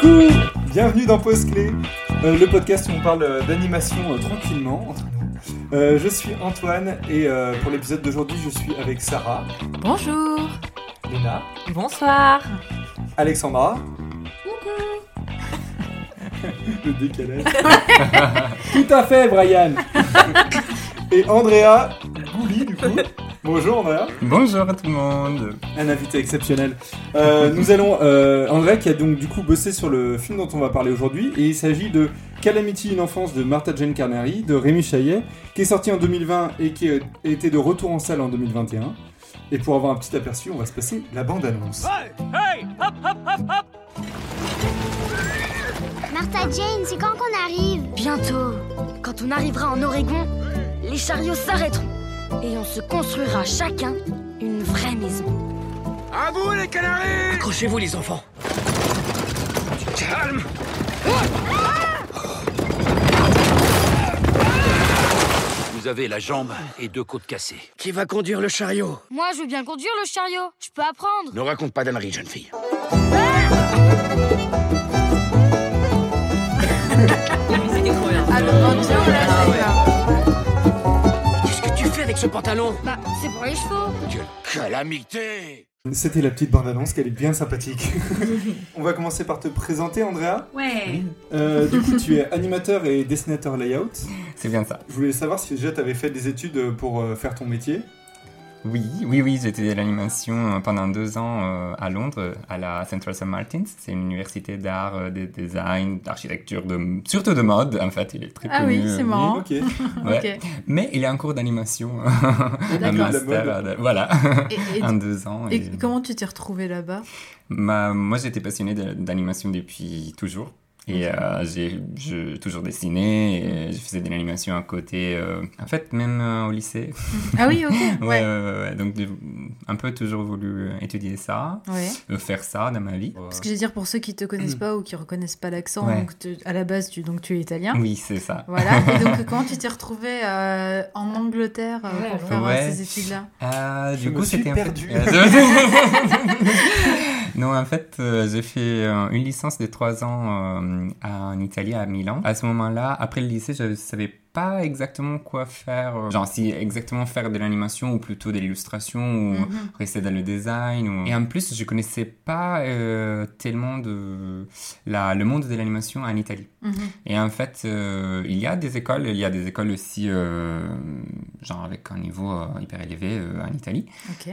Coucou Bienvenue dans Pause Clé, euh, le podcast où on parle euh, d'animation euh, tranquillement entre nous. Euh, je suis Antoine et pour l'épisode d'aujourd'hui, je suis avec Sarah, Bonjour. Léna, Bonsoir. Alexandra. le décalage. Tout à fait, Brian Et Andrea Gouli, du coup. Bonjour, Andrea. Bonjour à tout le monde. Un invité exceptionnel. Euh, nous allons. Euh, André qui a donc du coup bossé sur le film dont on va parler aujourd'hui. Et il s'agit de Calamity, une enfance de Martha Jane Carnary, de Rémi Chaillet, qui est sorti en 2020 et qui a été de retour en salle en 2021. Et pour avoir un petit aperçu, on va se passer la bande-annonce. Martha Jane, c'est quand qu'on arrive? Bientôt, quand on arrivera en Oregon, les chariots s'arrêteront et on se construira chacun une vraie maison. À vous les canaris Accrochez-vous les enfants. Calme Vous avez la jambe et deux côtes cassées. Qui va conduire le chariot? Moi, je veux bien conduire le chariot. Je peux apprendre. Ne raconte pas d'âneries, jeune fille. Fais avec ce pantalon Bah, c'est pour les chevaux. Quelle calamité C'était la petite bande-annonce, qu'elle est bien sympathique. on va commencer par te présenter, Andrea. Ouais. Euh, du coup, tu es animateur et dessinateur layout. C'est bien ça. Je voulais savoir si déjà tu avais fait des études pour euh, faire ton métier. Oui, oui, oui, j'ai étudié l'animation euh, pendant deux ans euh, à Londres, à la Central St. Martins. C'est une université d'art, euh, de design, d'architecture, de, surtout de mode, en fait. Il est très Ah connu. oui, c'est marrant. Ouais. Mais il est en cours d'animation. un master, euh, voilà, Et, et- en deux ans. et et- comment tu t'es retrouvé là-bas? Moi, j'étais passionné d'animation depuis toujours. Et euh, j'ai toujours dessiné, et je faisais de l'animation à côté, euh, en fait, même euh, au lycée. Ah oui, ok. Ouais, Ouais. ouais, ouais, ouais. Donc, j'ai un peu toujours voulu étudier ça, Ouais. euh, faire ça dans ma vie. Parce que je veux dire, pour ceux qui te connaissent pas ou qui reconnaissent pas l'accent, donc à la base, tu, donc tu es italien. Oui, c'est ça. Voilà. Et donc, comment tu t'es retrouvé euh, en Angleterre euh, Ouais, pour faire Ouais. ces études-là? Euh, Je du coup, c'était un perdu. non, en fait, euh, j'ai fait euh, une licence de trois ans euh, en Italie, à Milan. À ce moment-là, après le lycée, je ne savais pas exactement quoi faire. Genre, si exactement faire de l'animation ou plutôt de l'illustration ou Mhm. rester dans le design. ou- Et en plus, je connaissais pas tellement de la, le monde de l'animation en Italie. Mhm. Et en fait, il y a des écoles, il y a des écoles aussi, genre avec un niveau hyper élevé en Italie.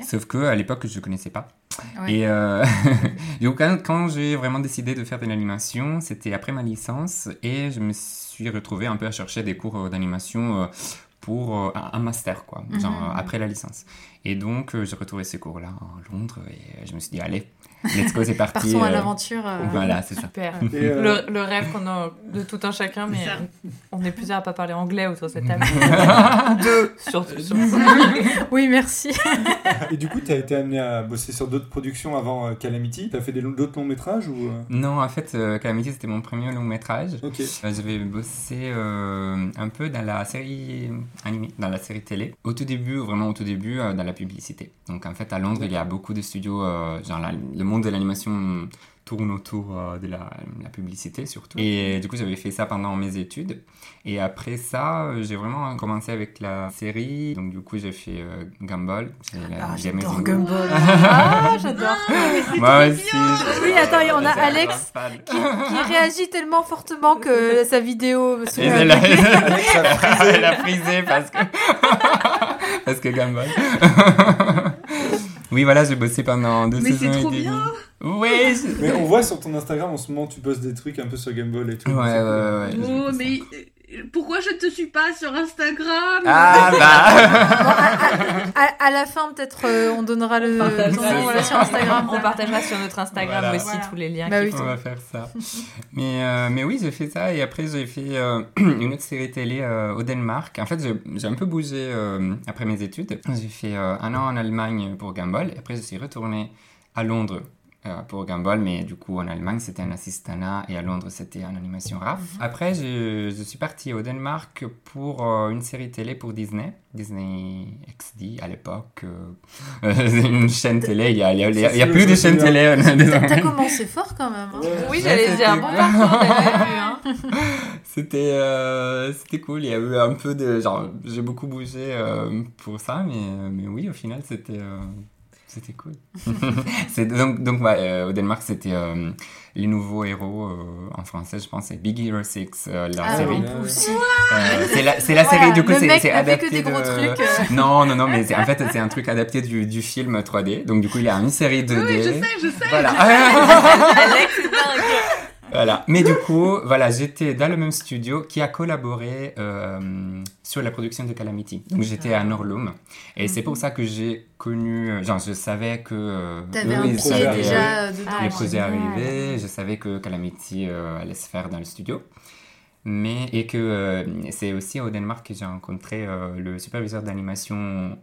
Sauf que à l'époque, je ne connaissais pas. Ouais. Et euh, donc, quand, j'ai vraiment décidé de faire de l'animation, c'était après ma licence et je me suis retrouvé un peu à chercher des cours euh, d'animation euh, pour un master, quoi, genre Mhm. après la licence. Et donc, j'ai retrouvé ces cours-là à Londres et je me suis dit, allez, let's go, c'est parti. Partons à euh, l'aventure. euh, Voilà, c'est ça. Super. Euh, Le, le rêve qu'on a de tout un chacun, mais on est plusieurs à pas parler anglais autour de cette table. Deux, surtout. Oui, merci. Et du coup, tu as été amené à bosser sur d'autres productions avant euh, Calamity. Tu as fait d'autres longs métrages ou Non, en fait, euh, Calamity, c'était mon premier long métrage. Ok. Euh, J'avais bossé euh, un peu dans la série animée, dans la série télé. Au tout début, vraiment au tout début, euh, dans la publicité. Donc en fait, à Londres, il y a beaucoup de studios, euh, genre la- le monde de l'animation tourne autour euh, de la, la publicité surtout. Et du coup, j'avais fait ça pendant mes études. Et après ça, euh, j'ai vraiment commencé avec la série. Donc du coup, j'ai fait euh, Gumball. Ah, j'adore Gumball. Ah, j'adore. Moi aussi. Oui, attends, et on a Alex qui réagit tellement fortement que sa vidéo se elle a, elle a frisé parce que parce que Gumball. oui, voilà, j'ai bossé pendant deux Mais saisons c'est et trop demie. bien. Oui. je- Mais on voit sur ton Instagram en ce moment, tu postes des trucs un peu sur Gumball et tout. Ouais, ouais, C'est ouais. ouais. Oh, mais pourquoi je ne te suis pas sur Instagram Ah bah. À, à la fin, peut-être, euh, on donnera le partage ton nom, voilà, sur Instagram. On partagera sur notre Instagram Voilà. aussi Voilà. tous les liens. Bah oui. On va faire ça. Mais, euh, mais oui, j'ai fait ça et après j'ai fait euh, une autre série télé euh, au Danemark. En fait, j'ai- un peu bougé euh, après mes études. J'ai fait euh, un an en Allemagne pour Gumball et après je suis retourné à Londres pour Gumball, mais du coup en Allemagne c'était un assistana et à Londres c'était en animation RAF. Après je, je suis parti au Danemark pour euh, une série télé pour Disney, Disney XD à l'époque. euh, une chaîne télé, il y a, y a- y a- y a plus de chaînes télé. euh, T'as commencé fort quand même. hein. Oui, j'allais dire, bon parcours, hein. C'était euh, c'était cool, il y a eu un peu de... Genre, j'ai beaucoup bougé euh, pour ça, mais, mais oui, au final, c'était... c'était cool. Donc, donc ouais, euh, au Danemark, c'était euh, les nouveaux héros euh, en français, je pense, c'est Big Hero 6, euh, la Ah, série. Euh, c'est la, c'est la Voilà, série, du coup, c'est fait que adapté des gros de... trucs. Non, non, non, mais en fait, c'est un truc adapté du, du film 3D. Donc, du coup, il y a une série 2D. Oui, je sais, je sais. Voilà. Alex, c'est dingue. Voilà. Mais du coup, voilà, j'étais dans le même studio qui a collaboré euh, sur la production de Calamity. Donc j'étais à Norlum. Et c'est pour ça que j'ai connu, euh, genre je savais que... euh, T'avais un pied déjà. Ah, les projets arrivaient, je savais que Calamity euh, allait se faire dans le studio. Mais, et que euh, c'est aussi au Danemark que j'ai rencontré le superviseur d'animation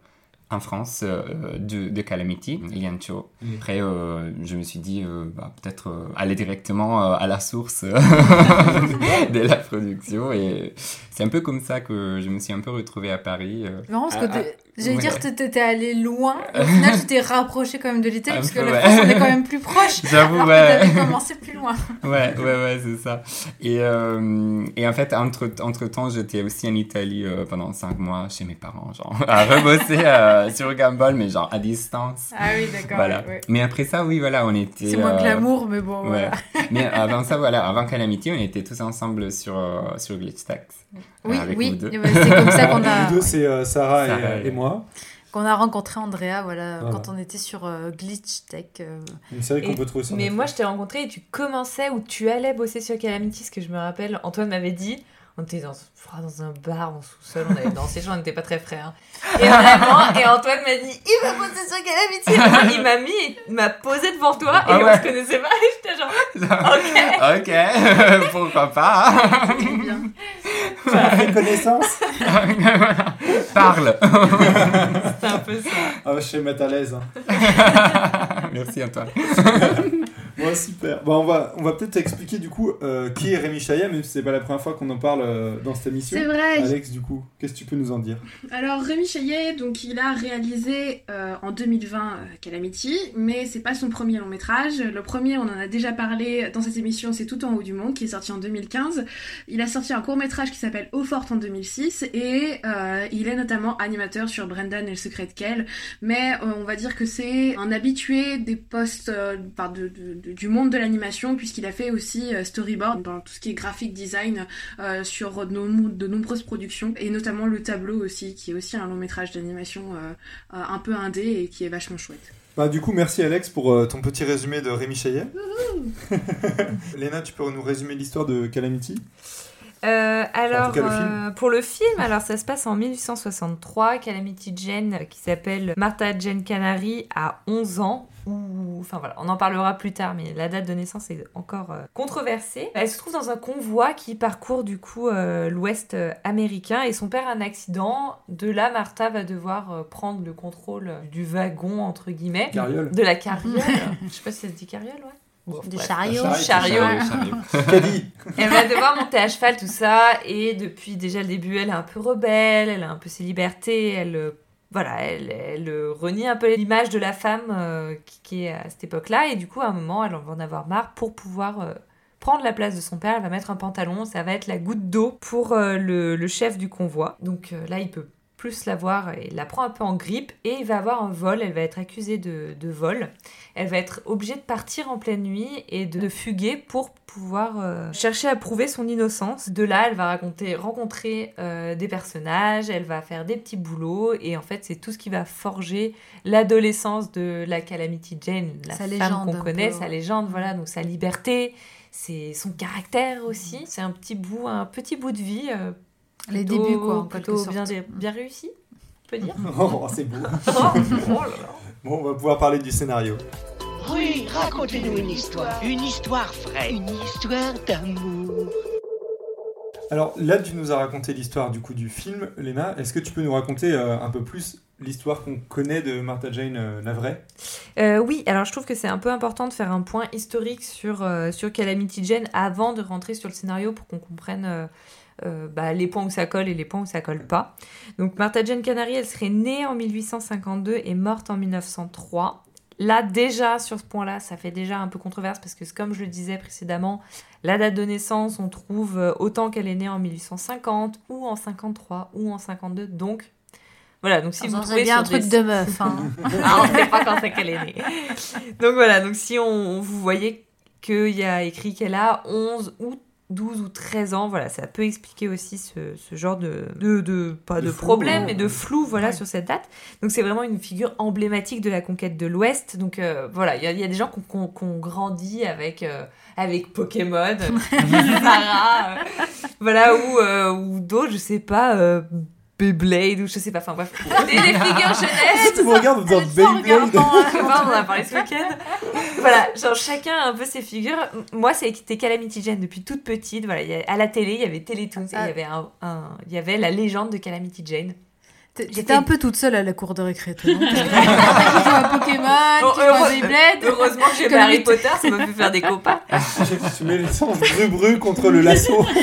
en France euh, de, de Calamity, Lian Cho. Mm. Après, euh, je me suis dit, euh, bah, peut-être euh, aller directement euh, à la source euh, de la production. Et c'est un peu comme ça que je me suis un peu retrouvé à Paris. euh. Que j'allais ouais. dire que t'étais allé loin. Au final, tu t'es rapproché quand même de l'Italie parce que peu, la ouais. France, on est quand même plus proche. J'avoue, alors ouais. que t'avais commencé plus loin. Ouais, ouais, ouais, c'est ça. Et, euh, et en fait, entre, entre temps, j'étais aussi en Italie euh, pendant cinq mois chez mes parents, genre, à rebosser euh, sur Gumball, mais genre à distance. Ah oui, d'accord. Voilà. ouais, ouais. Mais après ça, oui, voilà, on était. C'est moins euh, glamour, mais bon, Ouais. voilà. Mais avant ça, voilà, avant Calamity, on était tous ensemble sur, euh, sur Glitch Tax. Oui, oui. C'est comme ça qu'on a, Les deux, c'est euh, Sarah, Sarah et, et- et moi. qu'on a rencontré Andrea voilà, Voilà. quand on était sur euh, Glitch Tech. euh. Une série qu'on Et- peut trouver sur Mais moi, je t'ai rencontré et tu commençais ou tu allais bosser sur Calamity, ce que je me rappelle. Antoine m'avait dit. On était dans, dans un bar en sous-sol, on avait dansé, on n'était pas très frais. hein. Et vraiment, et Antoine m'a dit il va bosser sur. Et moi, il m'a mis, il m'a posé devant toi et Ah on ouais. se connaissait pas. Et j'étais genre ok. ok, pourquoi pas bien. Fait connaissance Parle C'était un peu ça. Ah, je sais mettre à l'aise. hein. Merci Antoine. Ouais, super. Bon, on va, on va peut-être expliquer du coup euh, qui est Rémi Chaillet, même si c'est pas la première fois qu'on en parle euh, dans cette émission. C'est vrai. Alex, du coup, qu'est-ce que tu peux nous en dire? Alors Rémi Chaillet, donc il a réalisé euh, en 2020 euh, Calamity, mais c'est pas son premier long métrage. Le premier, on en a déjà parlé dans cette émission, c'est Tout en haut du monde, qui est sorti en 2015. Il a sorti un court métrage qui s'appelle Eau forte en 2006 et euh, il est notamment animateur sur Brendan et le secret de Kell. Mais euh, on va dire que c'est un habitué des postes euh, de- de- de- du monde de l'animation puisqu'il a fait aussi euh, storyboard dans tout ce qui est graphic design euh, sur de, nom- de nombreuses productions et notamment le tableau aussi qui est aussi un long métrage d'animation euh, euh, un peu indé et qui est vachement chouette. Bah, du coup, merci Alex pour euh, ton petit résumé de Rémi Chaillet. Léna, tu peux nous résumer l'histoire de Calamity? Euh, alors, tout cas, le film. euh, pour le film, alors ça se passe en 1863. Calamity Jane, qui s'appelle Martha Jane Canary, a 11 ans. Ou, enfin voilà, on en parlera plus tard, mais la date de naissance est encore euh, controversée. Elle se trouve dans un convoi qui parcourt du coup euh, l'Ouest euh, américain et son père a un accident. De là, Martha va devoir euh, prendre le contrôle du wagon entre guillemets, Carriole de la carriole. Je sais pas si ça se dit carriole, ouais. Bon, Du chariot. Chariot. Chariot. Elle va devoir monter à cheval, tout ça, et depuis déjà le début, elle est un peu rebelle, elle a un peu ses libertés, elle, voilà, elle, euh, renie un peu l'image de la femme euh, qui, est à cette époque-là, et du coup, à un moment, elle va en avoir marre pour pouvoir euh, prendre la place de son père, elle va mettre un pantalon, ça va être la goutte d'eau pour le, chef du convoi. Donc là, il peut plus la voir, il la prend un peu en grippe, et il va avoir un vol, elle va être accusée de, de vol. Elle va être obligée de partir en pleine nuit et de fuguer pour pouvoir euh, chercher à prouver son innocence. De là, elle va raconter, rencontrer euh, des personnages, elle va faire des petits boulots et en fait, c'est tout ce qui va forger l'adolescence de la Calamity Jane, la Sa femme légende qu'on connaît, peu, sa légende, voilà, donc sa liberté, c'est son caractère aussi. C'est un petit bout, un petit bout de vie. euh, Les plutôt- débuts, quoi, en quelque plutôt bien, sorte. bien réussi, on peut dire. Oh, c'est beau. oh, oh. Bon, on va pouvoir parler du scénario. Oui, racontez-nous une histoire. Une histoire vraie. Une histoire d'amour. Alors là, tu nous as raconté l'histoire du coup du film, Léna. Est-ce que tu peux nous raconter euh, un peu plus l'histoire qu'on connaît de Martha Jane euh, la vraie Euh, oui, alors je trouve que c'est un peu important de faire un point historique sur, euh, sur Calamity Jane avant de rentrer sur le scénario pour qu'on comprenne euh, bah, les points où ça colle et les points où ça colle pas. Donc Martha Jane Canary, elle serait née en 1852 et morte en 1903. Là, déjà, sur ce point-là, ça fait déjà un peu controverse parce que, comme je le disais précédemment, la date de naissance, on trouve euh, autant qu'elle est née en 1850 ou en 53 ou en 52. Donc, voilà. Donc, si vous Ça, trouvez bien un des truc de meuf. Hein. ah, on sait pas quand c'est qu'elle est née. Donc voilà, donc si on, vous voyez qu'il y a écrit qu'elle a 11 ou 12 ou 13 ans, voilà, ça peut expliquer aussi ce, ce genre de, de, de- pas De de, flou, problème, mais de flou, voilà, Ouais. sur cette date. Donc c'est vraiment une figure emblématique de la conquête de l'Ouest. Donc euh, voilà, il y, a- il y a des gens qui ont- grandi avec, euh, avec Pokémon, Sarah, euh, voilà, ou, ou d'autres, je sais pas, Beyblade, ou je sais pas, enfin bref, des, des figures jeunesse. Tu me regardes en disant Beyblade on en a parlé ce week-end. Voilà, genre chacun a un peu ses figures. Moi, c'était Calamity Jane depuis toute petite. Voilà, il y a- à la télé, il y avait Télétoons et il y Ah. avait un, un- il y avait la légende de Calamity Jane. J'étais- un peu toute seule à la cour de récré, toi, non Tu à Pokémon, Bon, tu heureux- Beyblade. Heureusement que j'ai Harry Potter, ça m'a fait faire des copains. Tu mets le sens bru-bru contre le lasso.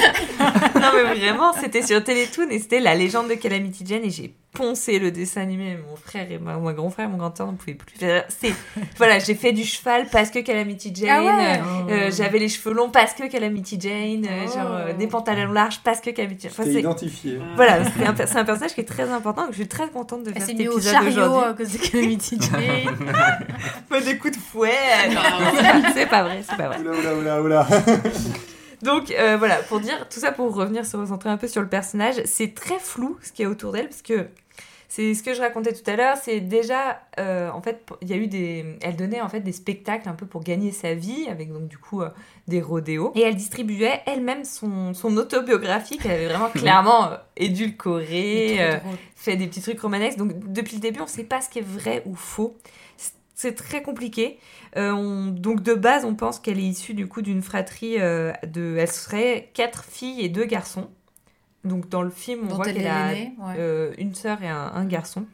Non mais vraiment, c'était sur Télétoon et c'était la légende de Calamity Jane et j'ai poncé le dessin animé. Mon frère et ma- mon grand frère et mon grand frère ne pouvaient plus. C'est voilà, j'ai fait du cheval parce que Calamity Jane. Ah ouais. euh, euh, J'avais les cheveux longs parce que Calamity Jane. euh, Oh. genre euh, des pantalons larges parce que Calamity Jane. Enfin, T'es c'est- identifié. voilà, c'est un, c'est un personnage qui est très important. Donc je suis très contente de Elle faire s'est cet mise au épisode chariot aujourd'hui. à cause de Calamity Jane. Pas des coups de fouet. euh, c'est pas vrai, c'est pas vrai. Oula, oula, oula, oula. Donc euh, voilà, pour dire tout ça, pour revenir se recentrer un peu sur le personnage, c'est très flou ce qui est autour d'elle parce que c'est ce que je racontais tout à l'heure. C'est déjà, euh, en fait, il y a eu des, elle donnait en fait des spectacles un peu pour gagner sa vie avec donc du coup euh, des rodéos et elle distribuait elle-même son, son autobiographie qu'elle avait vraiment clairement euh, édulcorée, fait des petits trucs romanesques. Donc depuis le début, on ne sait pas ce qui est vrai ou faux. C'est- C'est très compliqué. Euh, on- donc de base, on pense qu'elle est issue du coup d'une fratrie euh, de, elle serait quatre filles et deux garçons. Donc dans le film, on Dont voit elle qu'elle a ouais. euh, une sœur et un, un garçon.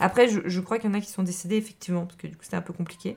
Après, je, je crois qu'il y en a qui sont décédés effectivement parce que du coup c'était un peu compliqué.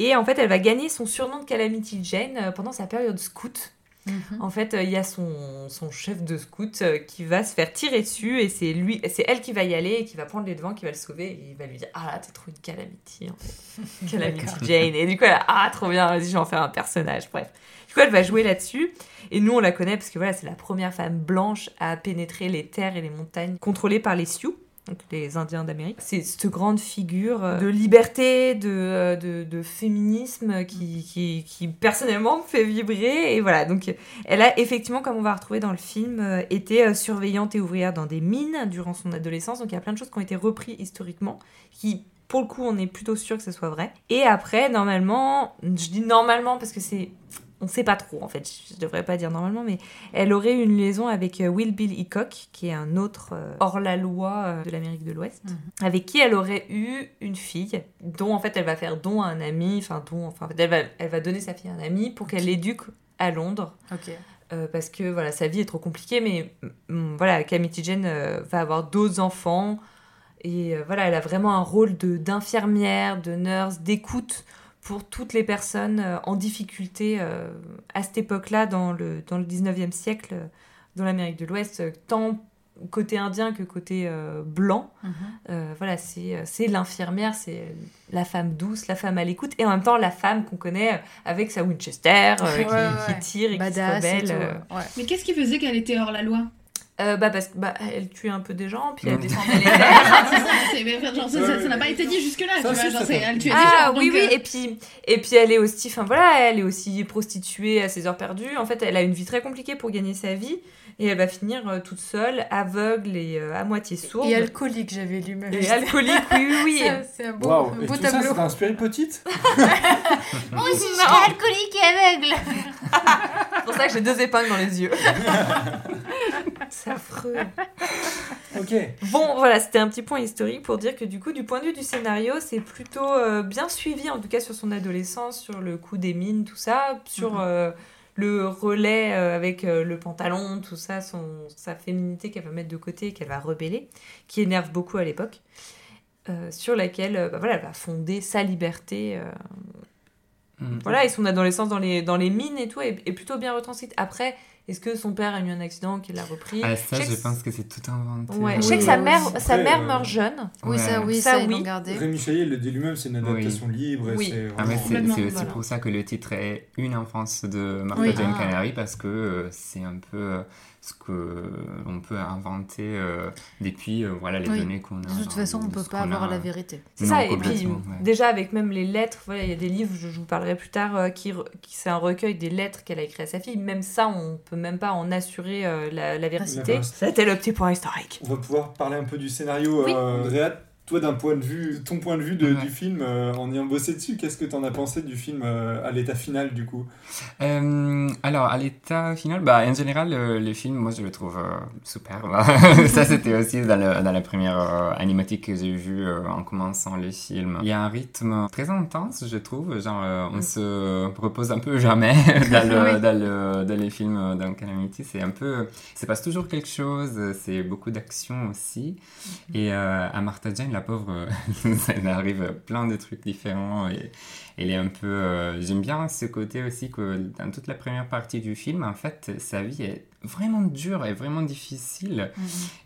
Et en fait, elle va gagner son surnom de Calamity Jane euh, pendant sa période scout. Mhm. En fait, euh, il y a son, son chef de scout qui va se faire tirer dessus et c'est lui, c'est elle qui va y aller et qui va prendre les devants, qui va le sauver et il va lui dire ah là t'es trop une calamity en fait, calamity. Jane et du coup elle a, ah trop bien, vas-y je vais en faire un personnage. Bref, elle va jouer là-dessus et nous on la connaît parce que voilà c'est la première femme blanche à pénétrer les terres et les montagnes contrôlées par les Sioux. Donc les Indiens d'Amérique. C'est cette grande figure euh, de liberté, de, euh, de, de féminisme qui, qui, qui personnellement me fait vibrer. Et voilà, donc elle a effectivement, comme on va retrouver dans le film, euh, été surveillante et ouvrière dans des mines durant son adolescence. Donc il y a plein de choses qui ont été reprises historiquement, qui pour le coup on est plutôt sûr que ce soit vrai. Et après, normalement, je dis normalement parce que c'est... On sait pas trop en fait, je devrais pas dire normalement, mais elle aurait une liaison avec euh, Will Bill Hickok, qui est un autre euh, hors-la-loi euh, de l'Amérique de l'Ouest, Mhm. avec qui elle aurait eu une fille, dont en fait elle va faire don à un ami, enfin don, enfin elle va, elle va donner sa fille à un ami pour qu'elle l'éduque à Londres. Ok. Euh, parce que voilà, sa vie est trop compliquée, mais mm, voilà, Calamity Jane euh, va avoir d'autres enfants et voilà, elle a vraiment un rôle de d'infirmière, de nurse, d'écoute pour toutes les personnes euh, en difficulté euh, à cette époque-là dans le dans le 19e siècle euh, dans l'Amérique de l'Ouest, tant côté indien que côté blanc. Mhm. Euh, voilà, c'est c'est l'infirmière, c'est la femme douce, la femme à l'écoute, et en même temps la femme qu'on connaît avec sa Winchester, euh, Ouais, qui, ouais, qui ouais. tire et Badass qui se et rebelle. tout, euh. ouais. Mais qu'est-ce qui faisait qu'elle était hors la loi? Euh, bah parce que bah, elle tue un peu des gens, puis elle descendait les terres. C'est ça, c'est- mais enfin, genre, ça- ça ça n'a pas été dit jusque-là, tu Ça, vois. si, Genre, ça, c'est- ça. elle tuait des Ah gens. oui donc, oui euh, et puis et puis elle est aussi enfin voilà elle est aussi prostituée à ses heures perdues en fait elle a une vie très compliquée pour gagner sa vie et elle va finir euh, toute seule aveugle et euh, à moitié sourde Et alcoolique, j'avais lu. mais Et alcoolique oui oui oui c'est- un beau, Waouh, un et beau tout ça, tableau. c'est inspiré petite Moi aussi, je suis alcoolique et aveugle. c'est pour ça que j'ai deux épingles dans les yeux c'est affreux Ok. Bon, voilà, c'était un petit point historique pour dire que du coup, du point de vue du scénario, c'est plutôt euh, bien suivi, en tout cas sur son adolescence, sur le coup des mines, tout ça, sur Mhm. euh, le relais euh, avec le pantalon, tout ça, son, sa féminité qu'elle va mettre de côté, qu'elle va rebeller, qui énerve beaucoup à l'époque, sur laquelle bah, voilà, elle va fonder sa liberté. Mm. voilà, et son adolescence dans les, dans les mines et tout est, est plutôt bien retranscrite. Après, est-ce que son père a eu un accident qu'il a repris Ah, ça, Je sais je que- pense que c'est tout inventé. Ouais, Oui, je sais que sa oui. mère, sa mère euh, meurt jeune. Oui, ça, oui, Ça, ça, ils oui. gardé. Rémi Chaillet le dit lui-même, c'est une adaptation libre. Oui. c'est Ah, aussi voilà. pour ça que le titre est Une enfance de Martha Oui. Jane Ah. Canary parce que euh, c'est un peu euh, ce que on peut inventer euh, depuis euh, voilà les Oui. données qu'on a. De toute dans- façon, on de peut pas qu'on a. avoir la vérité. C'est ça, et puis ouais. déjà avec même les lettres, voilà, il y a des livres, je, je vous parlerai plus tard, euh, qui, c'est un recueil des lettres qu'elle a écrit à sa fille. Même ça, on peut même pas en assurer euh, la, la véracité. D'accord. C'était le petit point historique. On va pouvoir parler un peu du scénario. Oui. Euh, Andrea, toi, d'un point de vue, ton point de vue de- Ouais. du film, euh, en ayant bossé dessus, qu'est-ce que t'en as pensé du film euh, à l'état final du coup? Euh, alors, à l'état final, bah, en général, le, le film, moi, je le trouve euh, super. ça, c'était aussi dans, le- dans la première euh, animatique que j'ai vue euh, en commençant le film. Il y a un rythme très intense, je trouve. Genre, euh, on se repose un peu jamais dans, le, Oui. dans, le, dans les films euh, dans Calamity. C'est un peu... Il se passe toujours quelque chose. C'est beaucoup d'action aussi. Et euh, à Martha Jane, la pauvre, euh, lui arrive plein de trucs différents. Et, elle est un peu. euh, J'aime bien ce côté aussi que dans toute la première partie du film, en fait, sa vie est vraiment dure et vraiment difficile.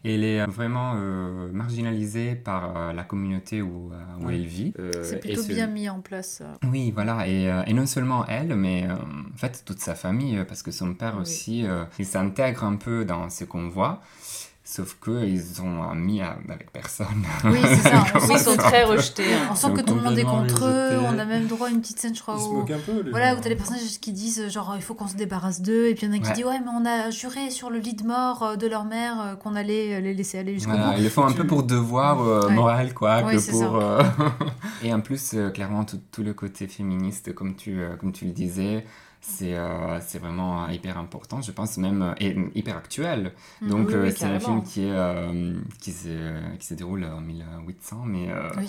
Et elle est vraiment euh, marginalisée par euh, la communauté où, où Ouais. elle vit. Euh, C'est plutôt ce- bien mis en place. oui, voilà, et, euh, et non seulement elle, mais euh, en fait toute sa famille, parce que son père Oui. aussi, euh, il s'intègre un peu dans ce qu'on voit, sauf qu'ils ont mis à- avec personne. Oui, c'est ça. On Oui, sent, ils sont très rejetés. hein. on sent que tout le monde est contre eux. On a même droit à une petite scène, je crois. Ils se où- moquent un peu. les Voilà, gens. où t'as les personnages qui disent genre il faut qu'on se débarrasse d'eux, et puis il y en a qui Ouais. disent ouais, mais on a juré sur le lit de mort euh, de leur mère euh, qu'on allait les laisser aller jusqu'au Voilà, bout. ils le font un Tu- peu pour devoir euh, Ouais. moral, quoi, Ouais, que pour... ça. euh, et en plus, euh, clairement, tout, tout le côté féministe, comme tu, euh, comme tu le disais, c'est euh, c'est vraiment hyper important, je pense même, euh, et hyper actuel. Mm. Donc Oui, euh, oui, c'est un film qui, est, euh, qui, se, qui se déroule en 1800, mais, euh, Oui.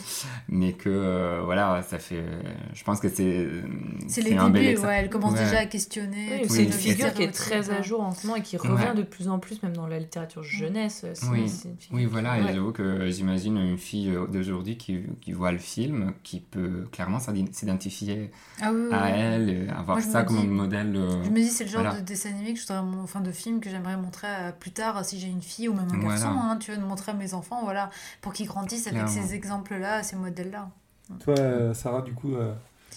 mais que, euh, voilà, ça fait... Je pense que c'est... C'est les un débuts, ouais, elle commence Ouais. déjà à questionner. C'est une figure qui est très à jour en ce moment et qui Ouais. revient de plus en plus, même dans la littérature jeunesse. C'est- Oui. Oui, voilà, et j'avoue que j'imagine une fille euh, d'aujourd'hui qui, qui voit le film, qui peut clairement s'identifier Ah à oui. elle, et avoir Moi, ça me comme dis- modèle. euh, Je me dis, c'est le genre Voilà. de dessin animé que je voudrais, enfin de film que j'aimerais montrer à- plus tard si j'ai une fille ou même un Voilà. garçon. hein, tu veux de montrer à mes enfants, voilà, pour qu'ils grandissent avec Clairement. ces exemples-là, ces modèles-là. Toi, euh, Sarah, du coup, euh,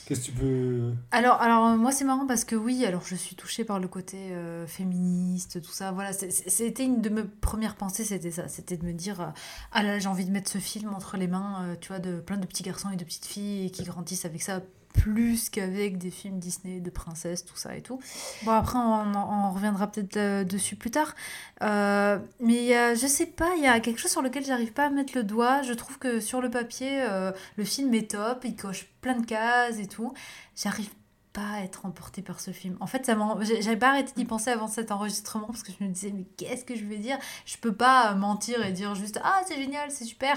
qu'est-ce que tu peux. Alors, alors moi c'est marrant parce que oui, alors je suis touchée par le côté euh, féministe, tout ça. Voilà, c'était une de mes premières pensées, c'était ça, c'était de me dire euh, ah là, j'ai envie de mettre ce film entre les mains, euh, tu vois, de plein de petits garçons et de petites filles qui grandissent avec ça plus qu'avec des films Disney de princesses, tout ça et tout. Bon après on, en- on reviendra peut-être euh, dessus plus tard, Euh, mais a, je sais pas, il y a quelque chose sur lequel j'arrive pas à mettre le doigt. Je trouve que sur le papier, euh, le film est top, il coche plein de cases et tout. J'arrive pas à être emportée par ce film. En fait, ça j'avais pas arrêté d'y penser avant cet enregistrement parce que je me disais mais qu'est-ce que je vais dire? Je peux pas mentir et dire juste ah c'est génial, c'est super.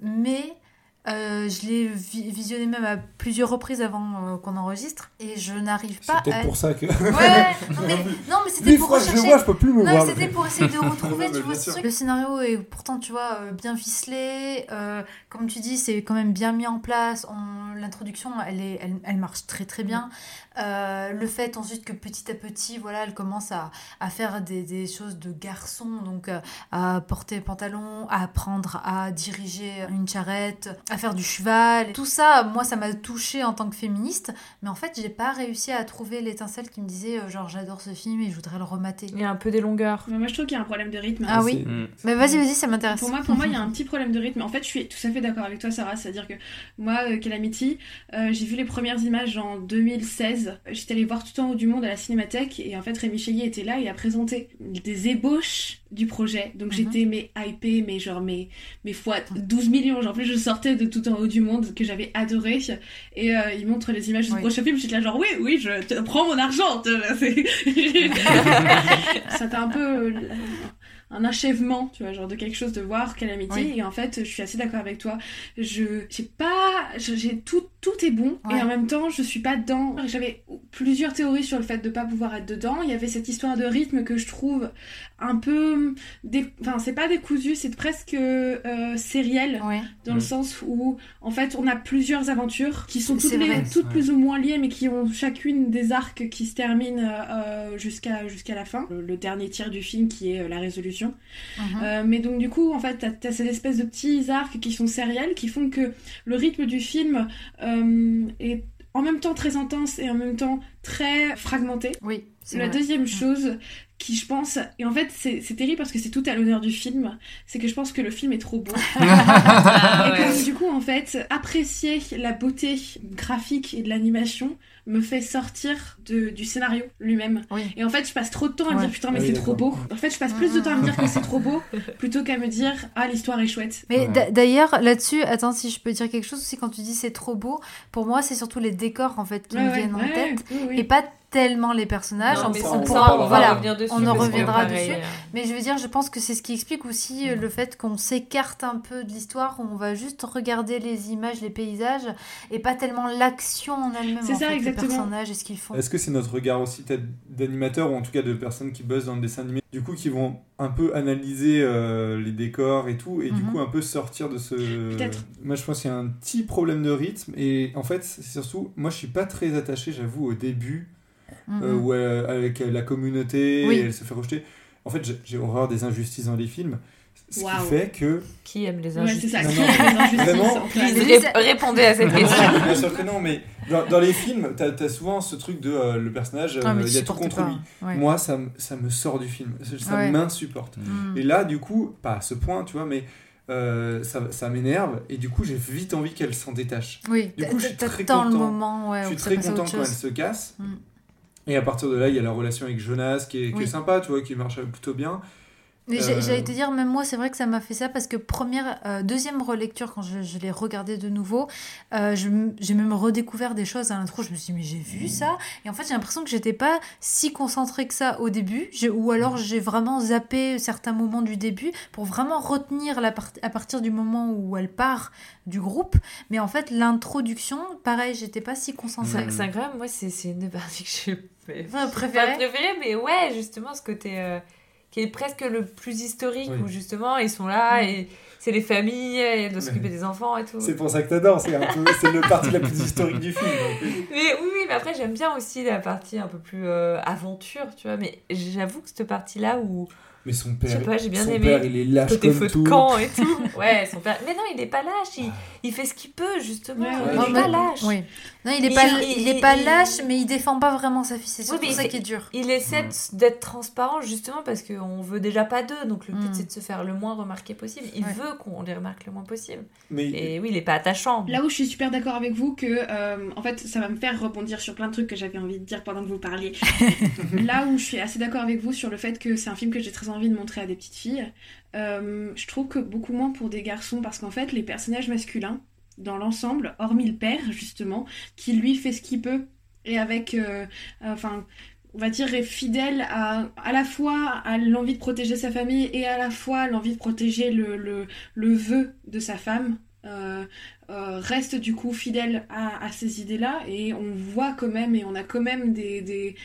Mais euh, je l'ai vi- visionné même à plusieurs reprises avant euh, qu'on enregistre et je n'arrive C'est pas peut-être à. pour ça que. Ouais, non mais, non, mais c'était pour fois, je le rechercher. vois, je peux plus me Non, c'était pour essayer de retrouver, tu vois, ce truc. Le scénario est pourtant, tu vois, euh, bien ficelé. euh, comme tu dis, c'est quand même bien mis en place. On- L'introduction, elle, est, elle, elle marche très très bien. Euh, le fait ensuite que petit à petit, voilà, elle commence à, à faire des, des choses de garçon, donc euh, à porter pantalon, à apprendre à diriger une charrette, à faire du cheval. Tout ça, moi, ça m'a touchée en tant que féministe. Mais en fait, j'ai pas réussi à trouver l'étincelle qui me disait, euh, genre, j'adore ce film et je voudrais le remater. Il y a un peu des longueurs. Mais moi, je trouve qu'il y a un problème de rythme. Ah oui. Mm. Mais vas-y, vas-y, ça m'intéresse. Pour moi, pour moi, il y a un petit problème de rythme. En fait, je suis tout à fait d'accord avec toi, Sarah. C'est-à-dire que moi, euh, Calamity, euh, j'ai vu les premières images en 2016. J'étais allée voir tout en haut du monde à la Cinémathèque et en fait, Rémi Chaillet était là et a présenté des ébauches du projet. Donc Mhm. j'étais mais hypée, mais genre mais mais fois 12 millions. Genre en plus, je sortais de tout en haut du monde que j'avais adoré et euh, il montre les images du Oui. prochain film. J'étais là genre oui, oui, je te prends mon argent. Ça t'a un peu euh, un achèvement, tu vois, genre de quelque chose de voir Calamity. Oui. Et en fait, je suis assez d'accord avec toi. Je j'ai pas, j'ai tout tout est bon Ouais. et en même temps je suis pas dedans. J'avais plusieurs théories sur le fait de pas pouvoir être dedans. Il y avait cette histoire de rythme que je trouve un peu, dé- enfin c'est pas décousu, c'est presque euh, sériel Ouais. dans Mm. le sens où en fait on a plusieurs aventures qui sont toutes, les- toutes Ouais. plus ou moins liées mais qui ont chacune des arcs qui se terminent euh, jusqu'à jusqu'à la fin. Le, le dernier tiers du film qui est euh, la résolution. Mhm. Euh, mais donc du coup, en fait, t'as as cette espèce de petits arcs qui sont sériels, qui font que le rythme du film euh, est en même temps très intense et en même temps très fragmenté. Oui, c'est La vrai. deuxième chose qui, je pense, et en fait, c'est terrible parce que c'est tout à l'honneur du film, c'est que je pense que le film est trop beau. Ah, Et que, du coup, en fait, apprécier la beauté graphique et de l'animation me fait sortir de, du scénario lui-même. Oui. Et en fait, je passe trop de temps à me Ouais. dire putain, mais Ah oui, c'est trop beau. En fait, je passe plus de temps à me dire que c'est trop beau plutôt qu'à me dire ah, l'histoire est chouette. Mais d'ailleurs, là-dessus, attends, si je peux dire quelque chose aussi, quand tu dis c'est trop beau, pour moi, c'est surtout les décors en fait qui Ouais, me ouais, viennent en ouais, tête oui, oui. et pas tellement les personnages. Non, on, mais on ça, pourra, on va voilà, revenir dessus, on en reviendra pareil, dessus. euh, Mais je veux dire, je pense que c'est ce qui explique aussi euh, le fait qu'on s'écarte un peu de l'histoire, où on va juste regarder les images, les paysages, et pas tellement l'action en elle-même. C'est en ça, fait, exactement. Les personnages et ce qu'ils font. Est-ce que c'est notre regard aussi peut-être d'animateurs ou en tout cas de personnes qui bossent dans le dessin animé, du coup qui vont un peu analyser euh, les décors et tout, et du Mhm. coup un peu sortir de ce... Peut-être. Moi je pense qu'il y a un petit problème de rythme, et en fait c'est surtout, moi je suis pas très attaché j'avoue au début, Euh, où elle- avec la communauté, Oui. elle se fait rejeter. En fait j'ai- horreur des injustices dans les films, ce qui fait que... Qui aime les Ouais, c'est injustices injustices, Vraiment, répondez à cette question. Bien sûr que non, mais dans, dans les films, t'as as souvent ce truc de euh, le personnage, euh, Ah, il y a tout contre pas. lui. Ouais. Moi, ça, me- ça me sort du film. Ça Ouais. m'insupporte. Mm. Et là, du coup, pas à ce point, tu vois, mais euh, ça, ça m'énerve. Et du coup, j'ai vite envie qu'elle s'en détache. Oui, Du coup, je suis très tant le content. moment ouais, je suis très content quand elle se casse. Mm. Et à partir de là, il y a la relation avec Jonas qui est, qui est sympa, tu vois, qui marche plutôt bien. Mais j'ai- Euh, j'allais te dire, même moi, c'est vrai que ça m'a fait ça parce que première, euh, deuxième relecture, quand je, je l'ai regardé de nouveau, euh, je j'ai même redécouvert des choses à l'intro. Je me suis dit, mais j'ai vu ça. Et en fait, j'ai l'impression que j'étais pas si concentrée que ça au début. Ou alors, j'ai vraiment zappé certains moments du début pour vraiment retenir la part- à partir du moment où elle part du groupe. Mais en fait, l'introduction, pareil, j'étais pas si concentrée. C'est c'est incroyable, moi c'est c'est une des parties que j'ai Enfin, pas préférée préférée, mais ouais, justement, ce côté euh, qui est presque le plus historique, Oui. où justement ils sont là et c'est les familles, et elles doivent s'occuper Mais- des enfants et tout. C'est pour ça que t'adores, c'est le partie la plus historique du film. Mais oui, oui, mais après j'aime bien aussi la partie un peu plus euh, aventure, tu vois, mais j'avoue que cette partie-là où Mais son Je père, sais pas, j'ai bien son aimé. père, il est lâche côté comme feu tout. de camp et tout. Ouais, son père. Mais non, il est pas lâche, il, il fait ce qu'il peut, justement. Ouais, il ouais, est ouais. pas lâche. Oui. Non, il est Il- pas, il- il, est pas il- lâche, mais il défend pas vraiment sa fille. C'est surtout mais ça fait- qui est dur. Il essaie d'être transparent justement parce qu'on veut déjà pas d'eux, donc le but Mm. c'est de se faire le moins remarquer possible. Il Ouais. veut qu'on les remarque le moins possible. Mais Et oui, il est pas attachant. Là où je suis super d'accord avec vous, que euh, en fait ça va me faire rebondir sur plein de trucs que j'avais envie de dire pendant que vous parliez. Là où je suis assez d'accord avec vous sur le fait que c'est un film que j'ai très envie de montrer à des petites filles, euh, je trouve que beaucoup moins pour des garçons parce qu'en fait les personnages masculins, dans l'ensemble, hormis le père justement, qui lui fait ce qu'il peut et avec, euh, enfin. on va dire, est fidèle à, à la fois à l'envie de protéger sa famille et à la fois l'envie de protéger le, le, le vœu de sa femme. Euh, euh, reste du coup fidèle à, à ces idées-là et on voit quand même et on a quand même des, des,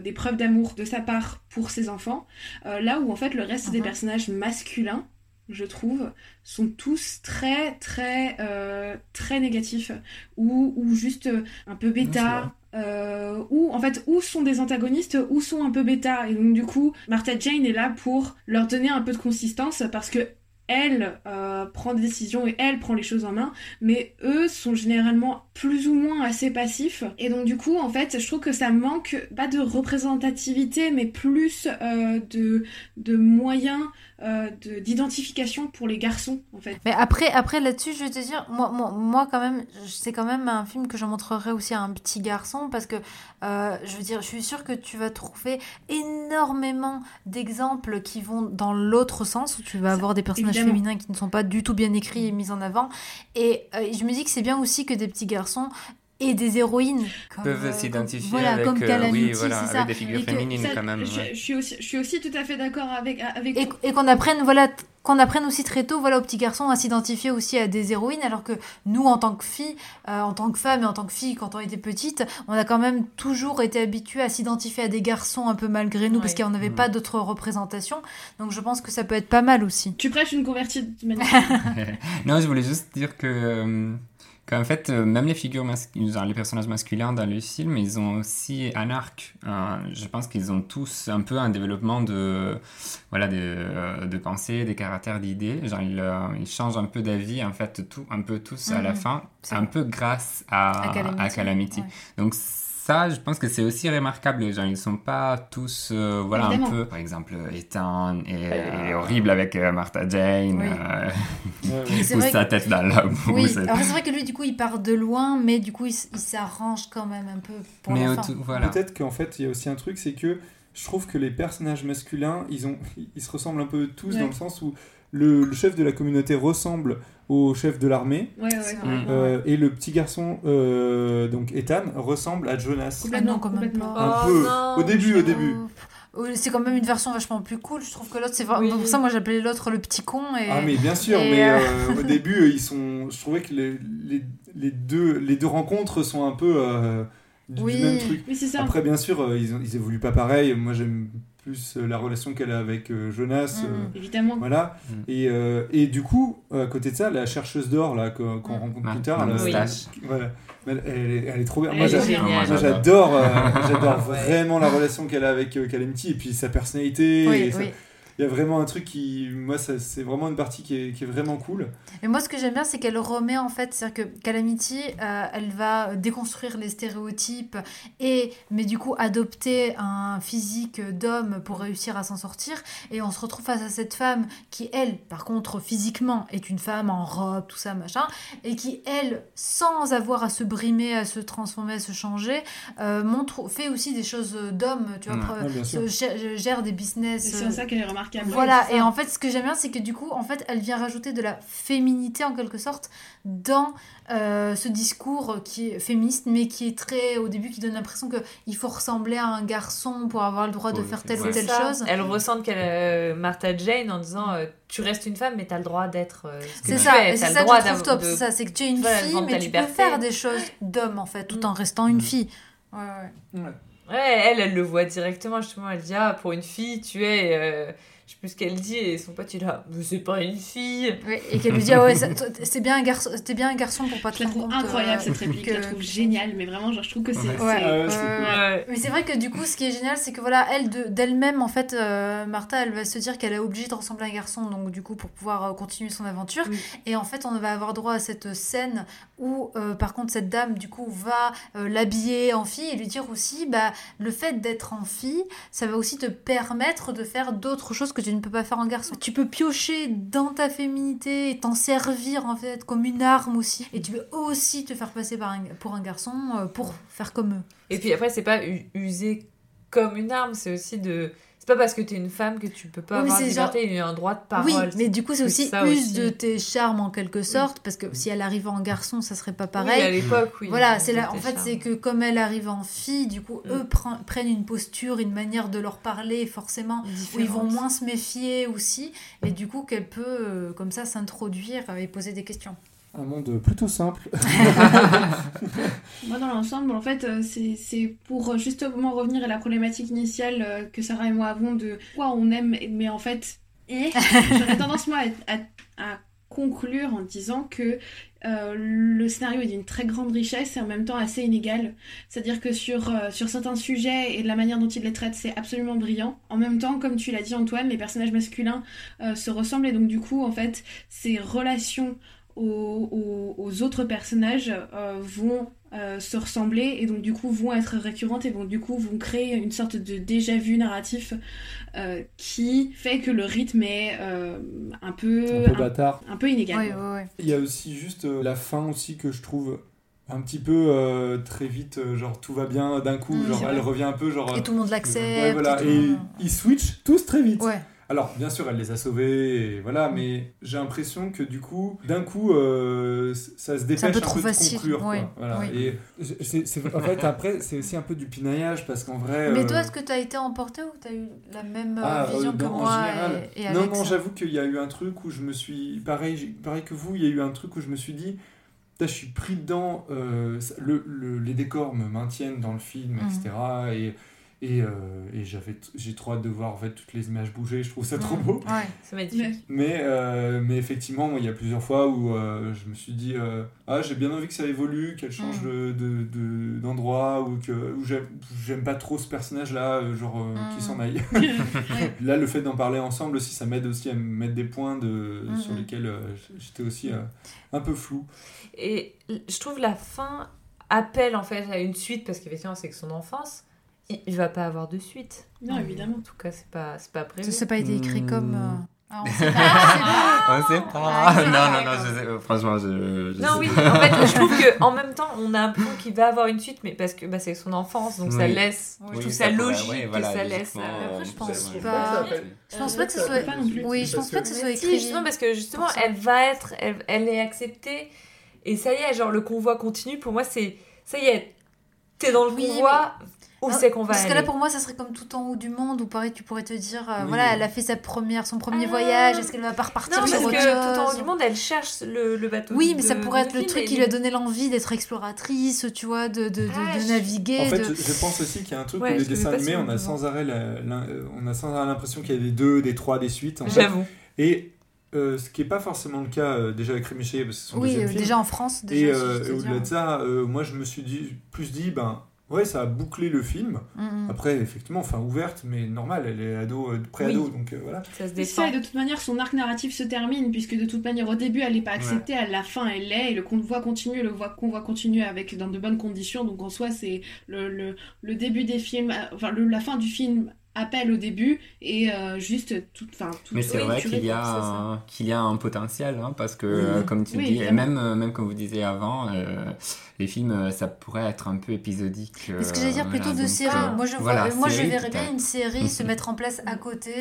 des preuves d'amour de sa part pour ses enfants. Là où en fait le reste des Mhm. personnages masculins, je trouve, sont tous très très euh, très négatifs. Ou, ou juste euh, un peu bêta. Euh, ou en fait ou sont des antagonistes ou sont un peu bêta. Et donc du coup Martha Jane est là pour leur donner un peu de consistance parce que elle euh, prend des décisions et elle prend les choses en main. Mais eux sont généralement plus ou moins assez passifs. Et donc du coup en fait je trouve que ça manque pas de représentativité mais plus euh, de, de moyens euh, de- d'identification pour les garçons en fait Mais après, après là-dessus, je vais te dire, moi, moi, moi, quand même, c'est quand même un film que je montrerai aussi à un petit garçon parce que, euh, je veux dire, je suis sûre que tu vas trouver énormément d'exemples qui vont dans l'autre sens où tu vas Ça, avoir des personnages évidemment. féminins qui ne sont pas du tout bien écrits et mis en avant. Et euh, je me dis que c'est bien aussi que des petits garçons et des héroïnes. Comme, peuvent euh, s'identifier voilà, avec, comme euh, Calamity, oui, voilà, c'est avec ça. des figures Et féminines Ça, quand même. je, ouais. je suis aussi, je suis aussi tout à fait d'accord avec, avec Et, toi. et qu'on apprenne, voilà, qu'on apprenne aussi très tôt, voilà, aux petits garçons à s'identifier aussi à des héroïnes, alors que nous, en tant que filles, euh, en tant que femmes et en tant que filles, quand on était petites, on a quand même toujours été habitués à s'identifier à des garçons un peu malgré nous, parce Ouais. qu'on n'avait Mm. pas d'autres représentations. Donc je pense que ça peut être pas mal aussi. Tu prêches une convertie de manière. non, je voulais juste dire que euh, qu'en fait, euh, même les figures masculines, genre les personnages masculins dans le film, ils ont aussi un arc. Euh, je pense qu'ils ont tous un peu un développement de voilà de, euh, de pensée, des caractères, d'idées. Genre ils, euh, ils changent un peu d'avis en fait, tout un peu tous à la Mhm. fin, un peu grâce à, À Calamity. à Calamity. Ouais. Donc ça, je pense que c'est aussi remarquable. Les gens, ils sont pas tous, euh, voilà, Évidemment. un peu. Par exemple, Ethan est, il est horrible avec euh, Martha Jane. Oui. euh, c'est pousse sa que- tête dans la boue. Oui, c'est- alors c'est vrai que lui, du coup, il part de loin, mais du coup, il, il s'arrange quand même un peu pour Mais la au fin. tout- voilà. Peut-être qu'en fait, il y a aussi un truc, c'est que je trouve que les personnages masculins, ils, ont, ils se ressemblent un peu tous Ouais. dans le sens où le, le chef de la communauté ressemble au chef de l'armée. Ouais, ouais, C'est complètement, euh, ouais. et le petit garçon, euh, donc Ethan, ressemble à Jonas. Ah non, quand même complètement. pas. Un peu. non, Au début, au début. Oh, C'est quand même une version vachement plus cool. Je trouve que l'autre, c'est vraiment. Oui. Pour ça, moi, j'appelais l'autre le petit con. Et... Ah mais bien sûr, et, mais euh, euh, au début, ils sont. Je trouvais que les, les, les deux, les deux rencontres sont un peu euh, du, du Oui. même truc. Oui, c'est ça. Après, bien sûr, ils, ils évoluent pas pareil. Moi, j'aime plus euh, la relation qu'elle a avec euh, Jonas. Mhm. euh, Évidemment. Voilà. Mm. Et, euh, et du coup, à côté de ça, la chercheuse d'or là qu'on Mm. rencontre plus tard, elle, voilà, elle, elle est, elle est trop bien. Moi, j'adore. j'adore, euh, vraiment la relation qu'elle a avec euh, Calamity et puis sa personnalité. Oui, et ça- oui. Il y a vraiment un truc qui, moi, ça- c'est vraiment une partie qui est, qui est vraiment cool. Et moi, ce que j'aime bien, c'est qu'elle remet en fait, c'est-à-dire que Calamity, euh, elle va déconstruire les stéréotypes et, mais du coup, adopter un physique d'homme pour réussir à s'en sortir. Et on se retrouve face à cette femme qui, elle, par contre, physiquement, est une femme en robe, tout ça, machin, et qui, elle, sans avoir à se brimer, à se transformer, à se changer, euh, montre, fait aussi des choses d'homme, tu vois, Ouais. pre- Ouais, bien sûr. se gère, gère des Et business. C'est euh, ça qu'elle est remarquable. voilà, et en fait, ce que j'aime bien, c'est que du coup, en fait, elle vient rajouter de la féminité en quelque sorte dans euh, ce discours qui est féministe, mais qui est très, au début, qui donne l'impression qu'il faut ressembler à un garçon pour avoir le droit de Oui, faire telle ou telle Ça, chose. Elle ressent qu'elle euh, Martha Jane en disant euh, tu restes une femme mais t'as le droit d'être euh, ce que C'est tu ça, c'est le ça que droit je trouve d'avoir- top, de- c'est ça, c'est que tu es une Voilà, fille, mais tu peux faire des choses d'homme en fait, tout en restant une Mm. fille. Ouais, ouais. Ouais, elle, elle le voit directement justement. Elle dit ah pour une fille tu es, euh, je sais plus ce qu'elle dit et son pote il là mais c'est pas une fille. Ouais, et qu'elle lui dit, ah ouais, c'est bien, un garçon, t'es bien un garçon pour pas te Je la rendre trouve compte, incroyable euh, cette réplique, je la trouve géniale, mais vraiment, genre, je trouve que c'est. Ouais. Ouais, ouais. Mais c'est vrai que du coup, ce qui est génial, c'est que voilà, elle de- d'elle-même, en fait, euh, Martha, elle va se dire qu'elle est obligée de ressembler à un garçon, donc du coup, pour pouvoir euh, continuer son aventure. Oui. Et en fait, on va avoir droit à cette scène où, euh, par contre, cette dame, du coup, va euh, l'habiller en fille et lui dire aussi, bah, le fait d'être en fille, ça va aussi te permettre de faire d'autres choses que tu ne peux pas faire en garçon. Tu peux piocher dans ta féminité et t'en servir, en fait, comme une arme aussi. Et tu peux aussi te faire passer pour un garçon euh, pour faire comme eux. Et puis après c'est pas u- usé comme une arme, c'est aussi de c'est pas parce que t'es une femme que tu peux pas Oui, avoir liberté et un droit de parole. Oui, mais du coup, c'est aussi use aussi. de tes charmes en quelque sorte, parce que si elle arrivait en garçon, ça serait pas Oui, pareil. à l'époque oui. Voilà, c'est là. En fait, c'est que comme elle arrive en fille, du coup, Mm. eux pre- prennent une posture, une manière de leur parler, forcément, où ils vont moins se méfier aussi, et du coup, qu'elle peut, euh, comme ça, s'introduire et poser des questions. Un monde plutôt simple. Moi, dans l'ensemble, en fait, euh, c'est pour euh, justement revenir à la problématique initiale euh, que Sarah et moi avons de quoi on aime, mais en fait, eh, j'aurais tendance, moi, à, à- à conclure en disant que euh, le scénario est d'une très grande richesse et en même temps assez inégal. C'est-à-dire que sur, euh, sur certains sujets et de la manière dont il les traite, c'est absolument brillant. En même temps, comme tu l'as dit Antoine, les personnages masculins euh, se ressemblent et donc du coup, en fait, ces relations aux, aux- aux autres personnages euh, vont euh, se ressembler et donc du coup vont être récurrentes et vont du coup vont créer une sorte de déjà vu narratif euh, qui fait que le rythme est euh, un peu Un peu bâtard. un peu inégal. Ouais, ouais, ouais. Il y a aussi juste euh, la fin aussi que je trouve un petit peu euh, très vite, euh, genre tout va bien d'un coup, Mm, genre elle vrai. revient un peu, genre. Et tout le monde l'accepte. ouais, voilà. tout Et ils switchent tous très vite. Ouais. Alors, bien sûr, elle les a sauvés, et voilà, mais j'ai l'impression que du coup, d'un coup, euh, ça se dépêche un un peu peu, trop de facile, conclure. quoi. Voilà. oui. Et en fait, après, c'est aussi un peu du pinaillage parce qu'en vrai. Mais euh, toi, est-ce que tu as été emporté ou tu as eu la même euh, ah, vision euh, que moi général. et, et non, non, j'avoue qu'il y a eu un truc où je me suis. Pareil, pareil que vous, il y a eu un truc où je me suis dit. Je suis pris dedans, le, le- les décors me maintiennent dans le film, etc. Et, et, euh, et j'avais, j'ai trop hâte de voir en fait, toutes les images bouger, je trouve ça trop beau. Ouais. C'est magnifique. Mais, euh, mais effectivement, moi, il y a plusieurs fois où euh, je me suis dit euh, Ah, j'ai bien envie que ça évolue, qu'elle change Mm. de, de- de- d'endroit, ou que où j'aime, pas trop ce personnage-là, genre euh, Mm. qui s'en aille. Là, le fait d'en parler ensemble aussi, ça m'aide aussi à me mettre des points de, Mm, sur mm. lesquels euh, j'étais aussi euh, un peu flou. Et je trouve la fin appelle en fait à une suite parce qu'effectivement c'est que son enfance. Il, va pas avoir de suite. Non, évidemment. En tout cas, c'est pas, c'est pas prévu. Ça, c'est pas été écrit Hmm. comme. euh, ah, on sait pas, On sait Ah, pas. c'est non, non, non, d'accord. je sais, euh, franchement, je. je Non, sais oui, pas. en fait, je trouve que en même temps, on a l'impression qu'il va avoir une suite, mais parce que bah, c'est son enfance, donc ça Oui. laisse. Oui, je Oui, trouve ça ça pourrait- logique ouais, que voilà, ça laisse. logiquement, euh, Après, je pense ouais. pas. Je pense pas que ce soit. pas non plus. Oui, je pense pas que ce soit écrit. justement, parce que justement, pour ça. elle va être, elle, elle est acceptée, et ça y est, genre le convoi continue. Pour moi, c'est ça y est, t'es dans le Oui, convoi. Où c'est qu'on va Parce que là, pour moi, ça serait comme tout en haut du monde, où pareil, tu pourrais te dire, euh, Oui. voilà, elle a fait sa première, son premier Ah. voyage, est-ce qu'elle va pas repartir Non, sur parce autre que tout en haut du monde, elle cherche le, le bateau. Oui, mais de- ça pourrait être le truc qui lui a donné l'envie d'être exploratrice, tu vois, de, de, de, Ah, de je- naviguer. En fait, de... je, je pense aussi qu'il y a un truc Ouais, où les le dessins animés, on a sans arrêt la- la- on a sans arrêt l'impression qu'il y a des deux, des trois, des suites. J'avoue. Et euh, ce qui n'est pas forcément le cas euh, déjà avec Rémi Chaillet, parce que c'est son Oui, deuxième euh, film. déjà en France, déjà. Et si euh, au-delà de ça, euh, moi je me suis dit, plus dit, ben ouais, ça a bouclé le film. Mm, mm. Après, effectivement, fin ouverte, mais normal, elle est ado, euh, pré-ado, donc euh, voilà. Ça se ça, défend. et de toute manière, son arc narratif se termine, puisque de toute manière, au début, elle n'est pas acceptée, à la fin, elle l'est, et le convoi continue, le vo- convoi continue avec, dans de bonnes conditions, donc en soi, c'est le, le, le début des films, euh, enfin, le- la fin du film appelle au début, et euh, juste tout, enfin, tout Mais c'est vrai qu'il y, a, qu'il y a un potentiel, hein, parce que, euh, comme tu Oui, dis, et même, euh, même comme vous disiez avant, euh, les films, euh, ça pourrait être un peu épisodique. Mais ce que j'allais dire euh, plutôt de donc, série. euh, moi, je, vois- moi je verrais bien une série se mettre en place à côté,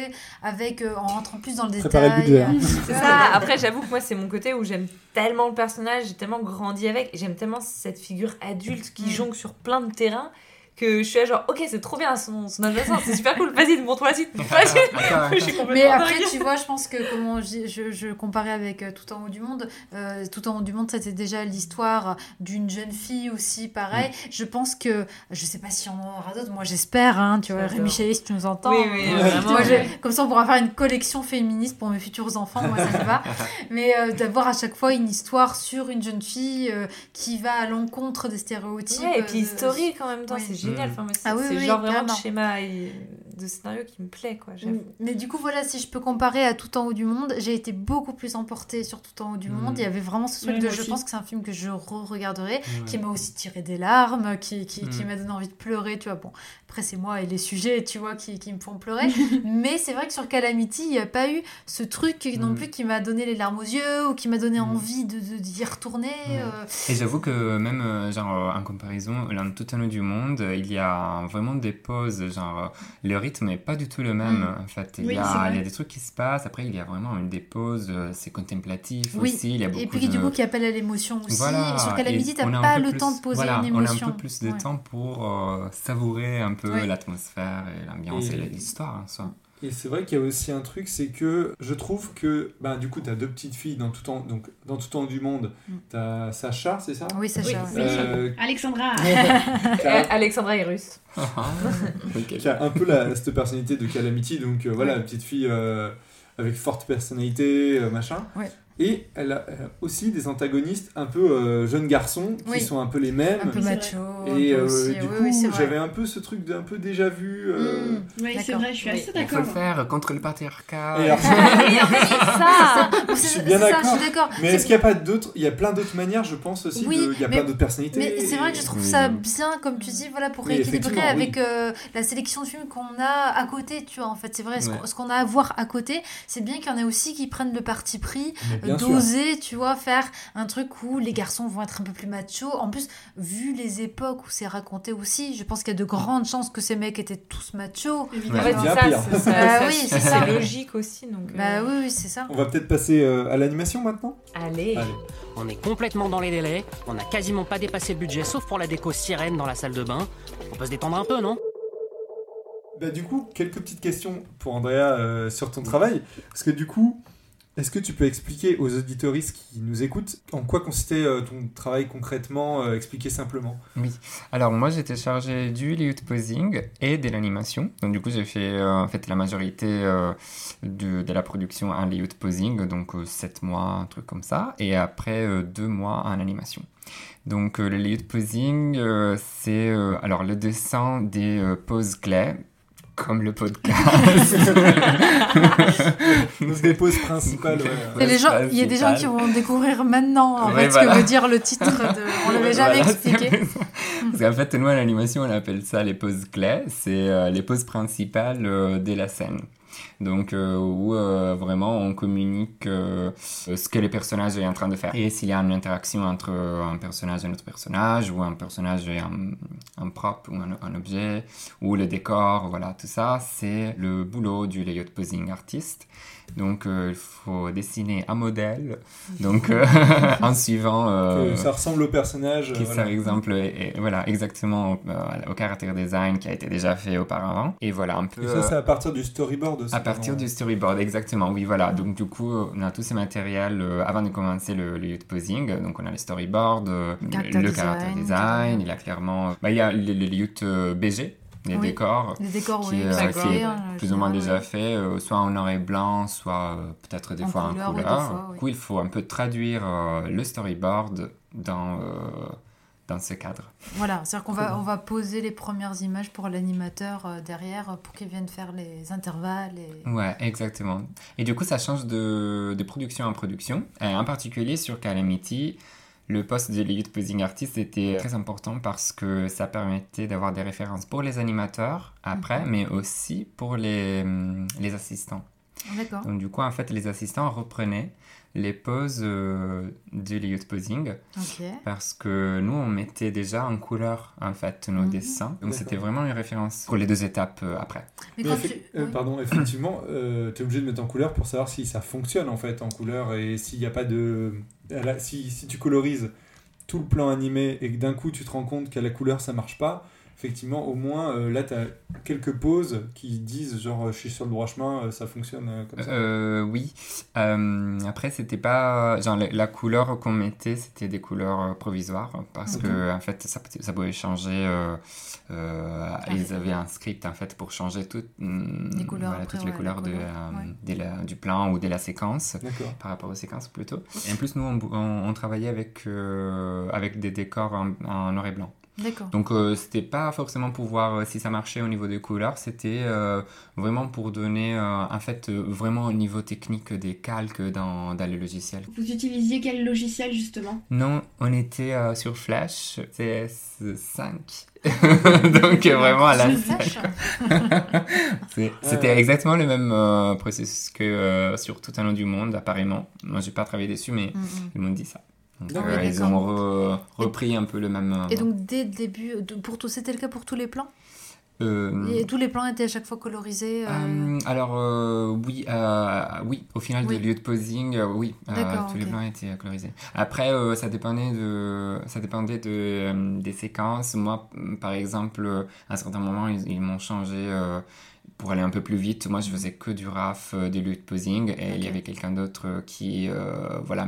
avec euh, en rentrant plus dans le détail. Le budget, hein. C'est ça. Après, j'avoue que moi, c'est mon côté où j'aime tellement le personnage, j'ai tellement grandi avec, et j'aime tellement cette figure adulte qui Mm. jongle sur plein de terrains que je suis là genre, ok, c'est trop bien son, son adolescence, c'est super cool, vas-y, montre-moi la suite. Mais après, tu vois, je pense que comment je, je, je comparais avec euh, Tout en haut du monde, euh, Tout en haut du monde, c'était déjà l'histoire d'une jeune fille aussi, pareil. Mm. Je pense que, je sais pas si on en aura d'autres, moi j'espère, hein, tu vois. Rémi Chaillet, si tu nous entends. Oui, oui, vraiment, moi, ouais. je- comme ça, on pourra faire une collection féministe pour mes futurs enfants, moi ça me va. Mais euh, d'avoir à chaque fois une histoire sur une jeune fille euh, qui va à l'encontre des stéréotypes. Ouais, et puis euh, historique en même temps, oui. c'est génial. Mm. Enfin, moi, c'est Ah oui, c'est oui, genre vraiment de schéma et de scénario qui me plaît, quoi. j'avoue. Mais du coup, voilà, si je peux comparer à Tout en haut du monde, j'ai été beaucoup plus emportée sur Tout en haut du Mm. monde. Il y avait vraiment ce truc Ouais, de. Je aussi. pense que c'est un film que je re-regarderai, Ouais. qui m'a aussi tiré des larmes, qui, qui, qui Mm. m'a donné envie de pleurer, tu vois. Bon, après, c'est moi et les sujets, tu vois, qui, qui me font pleurer. Mais c'est vrai que sur Calamity, il n'y a pas eu ce truc non Mm. plus qui m'a donné les larmes aux yeux ou qui m'a donné Mm. envie de, de- d'y retourner. Ouais. euh. Et j'avoue que même, euh, genre, en comparaison, dans tout un autre du monde, il y a vraiment des pauses, genre, le rythme n'est pas du tout le même, Mm. en fait. Il, Oui, y a, vrai. il y a des trucs qui se passent, après il y a vraiment une des pauses, euh, c'est contemplatif Oui. aussi, il y a beaucoup Et puis, de... du coup, qui appelle à l'émotion aussi. Voilà, sur Calamity, a un pas le plus- temps de poser voilà, une on a émotion. un peu plus de Ouais. temps pour euh, savourer un peu l'atmosphère et l'ambiance et, Et- l'histoire en soi. Et c'est vrai qu'il y a aussi un truc, c'est que je trouve que, ben, du coup, t'as deux petites filles dans tout temps, donc dans tout temps du monde. Mm. T'as Sacha, c'est ça? Oui, Sacha. Oui. Euh, Alexandra a, Alexandra est russe. Qui a un peu la, cette personnalité de Calamity, donc euh, voilà, une petite fille euh, avec forte personnalité, euh, machin. Ouais. Et elle a, a aussi des antagonistes un peu euh, jeunes garçons qui Oui. sont un peu les mêmes. Un peu macho. Et un peu euh, aussi. du Oui, coup, oui, c'est vrai. j'avais un peu ce truc d'un peu déjà vu. euh, Mm. Oui, c'est D'accord. vrai, je suis Oui. assez Il faut d'accord. le faire contre le patriarcat. Et alors- ça. Je suis bien d'accord. d'accord. Mais est-ce qu'il n'y a pas d'autres Il y a plein d'autres manières, je pense aussi. Oui, de- il y a mais- plein d'autres personnalités. Mais c'est vrai que je trouve Oui, ça oui. bien, comme tu dis, voilà, pour rééquilibrer avec euh, la sélection de films qu'on a à côté, tu vois, en fait, c'est vrai, ce Ouais. qu'on- ce qu'on a à voir à côté, c'est bien qu'il y en ait aussi qui prennent le parti pris D'oser, tu vois, faire un truc où les garçons vont être un peu plus machos. En plus, vu les époques où c'est raconté aussi, je pense qu'il y a de grandes chances que ces mecs étaient tous machos. Évidemment. Bien ça, ça- Bah ça- oui, c'est logique aussi. Donc, Bah euh, oui, oui, c'est ça. On va peut-être passer euh, à l'animation maintenant? Allez. Allez. On est complètement dans les délais, on n'a quasiment pas dépassé le budget sauf pour la déco sirène dans la salle de bain. On peut se détendre un peu, non? Bah, du coup, quelques petites questions pour Andrea euh, sur ton travail. Parce que du coup, est-ce que tu peux expliquer aux auditoristes qui nous écoutent en quoi consistait euh, ton travail concrètement, euh, expliquer simplement? Oui. Alors moi j'étais chargé du layout posing et de l'animation. Donc du coup j'ai fait euh, en fait la majorité euh, de, la production en layout posing, donc 7 mois, un truc comme ça, et après 2 mois en animation. Donc euh, le layout posing euh, c'est euh, alors le dessin des euh, poses clés comme le podcast. Donc, des poses principales, ouais. Et les gens, il y a des gens qui vont découvrir maintenant en Ouais, fait, ce que veut dire le titre de. On l'avait jamais Voilà, expliqué. Parce qu'en fait, nous, à l'animation, on appelle ça les poses clés. C'est euh, les poses principales euh, de la scène. Donc, euh, où euh, vraiment on communique euh, ce que le personnage est en train de faire. Et s'il y a une interaction entre un personnage et un autre personnage, ou un personnage et un, un prop, ou un, un objet, ou le décor, voilà, tout ça, c'est le boulot du layout posing artiste. Donc, euh, il faut dessiner un modèle, donc euh, en suivant... euh, Que ça ressemble au personnage. qui voilà. par exemple est- est- voilà exactement euh, au caractère design qui a été déjà fait auparavant et voilà un peu Et ça, c'est à partir du storyboard aussi. à partir du storyboard exactement oui voilà donc du coup on a tous ces matériels euh, avant de commencer le, le youth posing donc on a le storyboard euh, Caractère le design, caractère design il y a clairement bah, il y a le, le youth BG les Oui. décors Les décors, qui, oui, euh, exactement. qui est plus ou moins déjà ouais. fait, euh, soit en noir et blanc, soit euh, peut-être des En fois couleur, en couleur. fois, oui. Du coup, il faut un peu traduire le storyboard dans, dans ce cadre. Voilà, c'est-à-dire qu'on va, on va poser les premières images pour l'animateur derrière pour qu'il vienne faire les intervalles. Et... Ouais, exactement. Et du coup, ça change de, de production en production. En particulier sur Calamity, le poste de lead posing artist était très important parce que ça permettait d'avoir des références pour les animateurs après, mais aussi pour les, hum, les assistants. D'accord. Donc du coup, en fait, les assistants reprenaient les poses euh, du layout posing Ok. parce que nous, on mettait déjà en couleur, en fait, nos Mhm. dessins. Donc c'était vraiment une référence pour les deux étapes euh, après. Mais Mais tu... euh, oui. Pardon, effectivement, tu es obligé de mettre en couleur pour savoir si ça fonctionne en fait en couleur et s'il n'y a pas de. Si, si tu colorises tout le plan animé et que d'un coup tu te rends compte qu'à la couleur ça marche pas, effectivement, au moins euh, là tu as quelques poses qui disent genre je suis sur le droit chemin, euh, ça fonctionne euh, comme ça. Euh, oui. Euh, après, c'était pas. Genre, la, la couleur qu'on mettait, c'était des couleurs euh, provisoires. Parce Ok. que, en fait, ça, ça pouvait changer. euh, euh, Ah, ils avaient un script, en fait, pour changer toutes, hum, Les couleurs voilà, après, toutes les ouais, couleurs la de, couleur, euh, ouais. de la- du plan ou de la séquence. D'accord. Par rapport aux séquences, plutôt. Et en plus, nous, on, on- on travaillait avec, euh, avec des décors en, en noir et blanc. D'accord. Donc euh, c'était pas forcément pour voir euh, si ça marchait au niveau des couleurs, c'était euh, vraiment pour donner euh, en fait euh, vraiment au niveau technique des calques dans, dans le logiciel. Vous utilisiez quel logiciel justement? Non, on était euh, sur Flash CS5. Donc vraiment à la C'est- C'était exactement le même euh, processus que euh, sur tout un autre du monde apparemment. Moi j'ai pas travaillé dessus mais Mhm. ils m'ont dit ça. Donc, euh, ils ont re- repris un peu le même... euh, Et donc dès le début, pour tout, c'était le cas pour tous les plans? Euh, Et tous les plans étaient à chaque fois colorisés euh, Euh, alors euh, oui, oui, au final Oui. de lieu de posing, oui, tous les plans étaient colorisés. Après, ça dépendait de, ça dépendait de des séquences. Moi, par exemple, à un certain moment, ils, ils m'ont changé pour aller un peu plus vite. Moi, je faisais que du RAF, euh, du lieu de posing, et il y avait quelqu'un d'autre euh, qui, euh, voilà,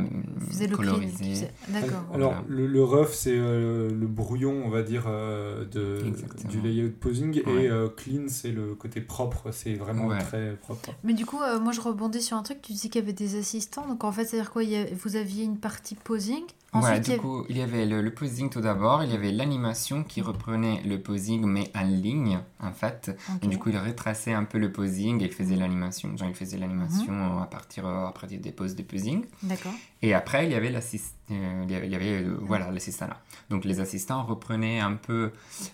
faisait le clean, qui colorisait. D'accord. Alors Voilà. le, le rough c'est euh, le brouillon on va dire euh, de, Exactement. du layout posing Ouais. et euh, clean c'est le côté propre, c'est vraiment Ouais. très propre. Mais du coup, euh, moi je rebondis sur un truc, tu dis qu'il y avait des assistants, donc en fait, c'est-à-dire quoi il y a- Vous aviez une partie posing Ouais, ensuite, du coup, il y avait le, le posing tout d'abord, il y avait l'animation qui reprenait le posing mais en ligne en fait. Et du coup, il retraçait un peu le posing et il faisait l'animation. Genre, il faisait l'animation Mhm. à, partir, à partir des poses de posing. D'accord. Et après, il y avait l'assist- euh, il y avait, euh, voilà, l'assistant là. Donc, les assistants reprenaient un peu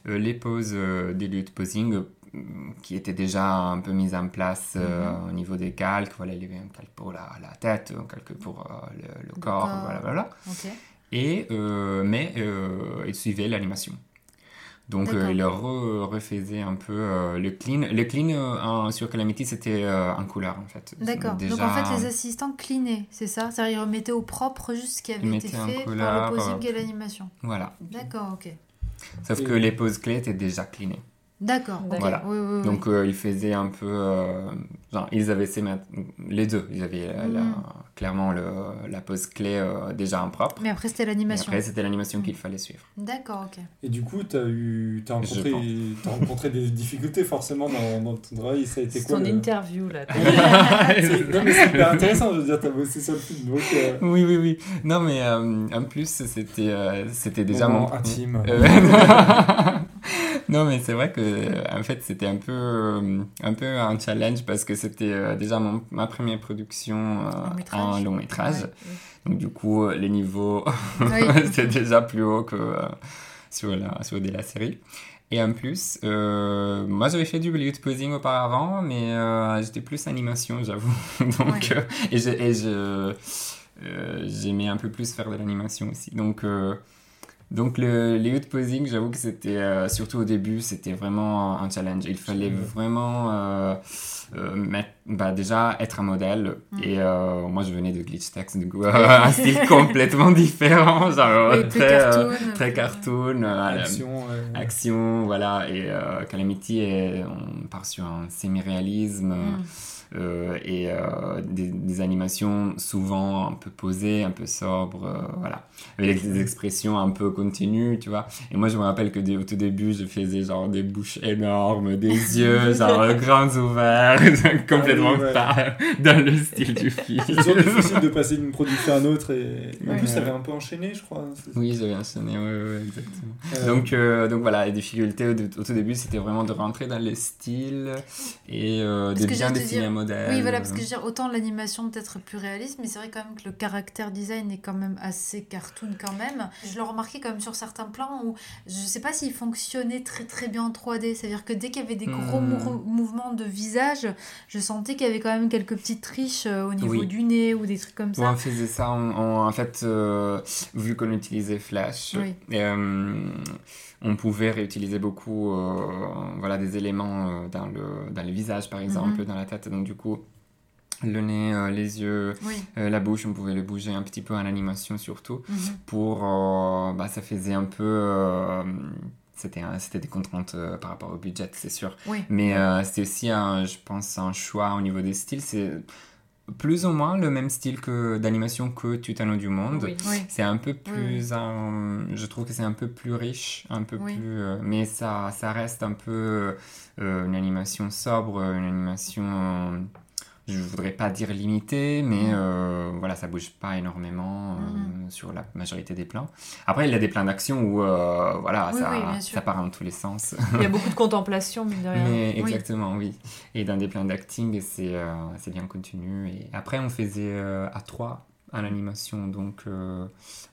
euh, les poses des lieux de posing, euh, qui était déjà un peu mise en place Mhm. au niveau des calques. Voilà, il y avait un calque pour la, la tête, un calque pour le, le corps, corps. voilà, voilà. Ok. Et, euh, mais euh, il suivait l'animation. Donc euh, D'accord. il re- refaisait un peu euh, le clean. Le clean euh, sur Calamity, c'était euh, en couleur en fait. D'accord. Déjà, Donc en fait, les assistants cleanaient, c'est ça? C'est-à-dire ils remettaient au propre juste ce qui avait Ils été fait par couleur, le posing euh, et l'animation. Voilà. D'accord, ok. Sauf Et- que les poses clés étaient déjà cleanées. D'accord. Voilà. Oui, oui, oui. Donc euh, ils faisaient un peu... euh, genre, ils avaient ces mat- les deux. Ils avaient euh, la- Mhm. clairement le, la pose clé euh, déjà en propre. Mais après, c'était Et l'animation. après, c'était l'animation qu'il fallait suivre. D'accord, ok. Et du coup, tu as, eu, t'as Je rencontré, t'as rencontré des difficultés forcément dans, dans ton travail. Ça a été C'est quoi ton le- interview là. C'est- Non, mais c'est hyper intéressant, je veux dire, t'as bossé sur le film. Donc, euh, Oui, oui, oui. Non, mais euh, en plus, c'était euh, c'était déjà Moment mon... intime. Non, mais c'est vrai que en fait, c'était un peu, euh, un peu un challenge parce que c'était euh, déjà mon, ma première production euh, en long métrage. Ouais. Donc, du coup, les niveaux, c'était déjà plus haut que sur, la, sur de la série. Et en plus, euh, moi j'avais fait du Bollywood posing auparavant, mais euh, j'étais plus animation, j'avoue. Donc, Ouais. euh, et j'aimais un peu plus faire de l'animation aussi. Donc, donc le Bollywood posing, j'avoue que c'était, euh, surtout au début, c'était vraiment un challenge. Il fallait vraiment euh, euh, mettre, bah, déjà être un modèle. Mm. Et euh, moi je venais de Glitch Text, du coup, un style complètement différent, genre Oui, très très, euh, cartoon, très cartoon. euh, action. action, voilà, et euh, Calamity, est- on part sur un semi-réalisme Mm. Euh, et euh, des, des animations souvent un peu posées, un peu sobres, euh, voilà, avec des expressions un peu continues, tu vois. Et moi, je me rappelle que au tout début, je faisais genre des bouches énormes, des yeux genre grands ouverts, complètement Ah oui, ouais. pas dans le style du film. C'est toujours difficile de passer d'une production à une autre. Et... En Ouais. plus, ça avait un peu enchaîné, je crois. Oui, j'avais enchaîné, ouais, ouais, exactement. Euh, Donc, euh, donc voilà, les difficultés au, au tout début, c'était vraiment de rentrer dans les styles et euh, de bien j'allais Oui, voilà, parce que je veux dire, autant l'animation peut-être plus réaliste, mais c'est vrai quand même que le caractère design est quand même assez cartoon quand même. Je le remarquais quand même sur certains plans où je sais pas s'il fonctionnait très très bien en 3D. C'est-à-dire que dès qu'il y avait des gros Hmm. mou- mouvements de visage, je sentais qu'il y avait quand même quelques petites triches euh, au niveau Oui. du nez ou des trucs comme Ouais, ça. on faisait ça en, en- en fait, euh, vu qu'on utilisait Flash, Oui. euh, on pouvait réutiliser beaucoup euh, voilà, des éléments euh, dans, le, dans le visage, par exemple, Mhm. dans la tête. Donc, du coup, le nez, euh, les yeux, Oui. euh, la bouche, on pouvait le bouger un petit peu en animation surtout. Mhm. pour euh, bah, ça faisait un peu c'était des contraintes par rapport au budget c'est sûr Oui. mais c'est aussi un, je pense un choix au niveau des styles c'est plus ou moins le même style que d'animation que Tutano du monde Oui. Oui. c'est un peu Oui, plus un- je trouve que c'est un peu plus riche un peu Oui. plus euh, mais ça ça reste un peu euh, une animation sobre une animation euh, je voudrais pas dire limitée, mais Mhm. euh, voilà, ça bouge pas énormément euh, Mhm. sur la majorité des plans. Après, il y a des plans d'action où euh, voilà, Oui, ça, oui, part dans tous les sens. Il y a beaucoup de contemplation, mine de rien. Mais Oui. exactement, oui. Et dans des plans d'acting, c'est euh, bien continu. Et après, on faisait euh, à trois en animation, donc euh,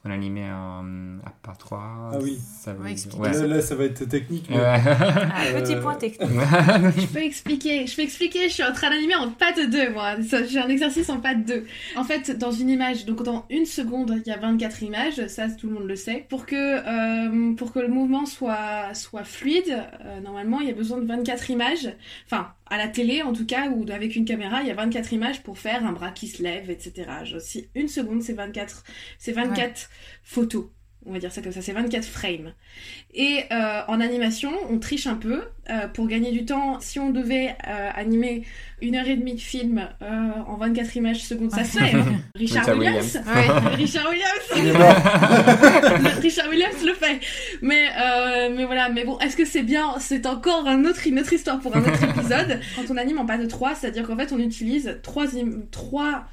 on animait à, à pas trois. Ah oui. Ça dire- ouais. Là, là, ça va être technique. mais- Ouais. Ah, petit Euh, point technique. Je peux expliquer, je peux expliquer, je suis en train d'animer en patte 2 moi, j'ai un exercice en patte 2. En fait, dans une image, donc dans une seconde, il y a 24 images, ça tout le monde le sait. Pour que, euh, pour que le mouvement soit, soit fluide, euh, normalement il y a besoin de 24 images, enfin à la télé en tout cas, ou avec une caméra, il y a 24 images pour faire un bras qui se lève, etc. Je- Si une seconde c'est 24, c'est 24 photos on va dire ça comme ça, c'est 24 frames. Et euh, en animation, on triche un peu. Euh, pour gagner du temps, si on devait euh, animer une heure et demie de film euh, en 24 images secondes, ça se fait. Richard Williams. Williams. Ouais. Richard Williams. Richard Williams le fait. Mais, euh, mais voilà, mais bon, est-ce que c'est bien? C'est encore un autre, une autre histoire pour un autre épisode. Quand on anime en pas de 3, c'est-à-dire qu'en fait, on utilise 3, 3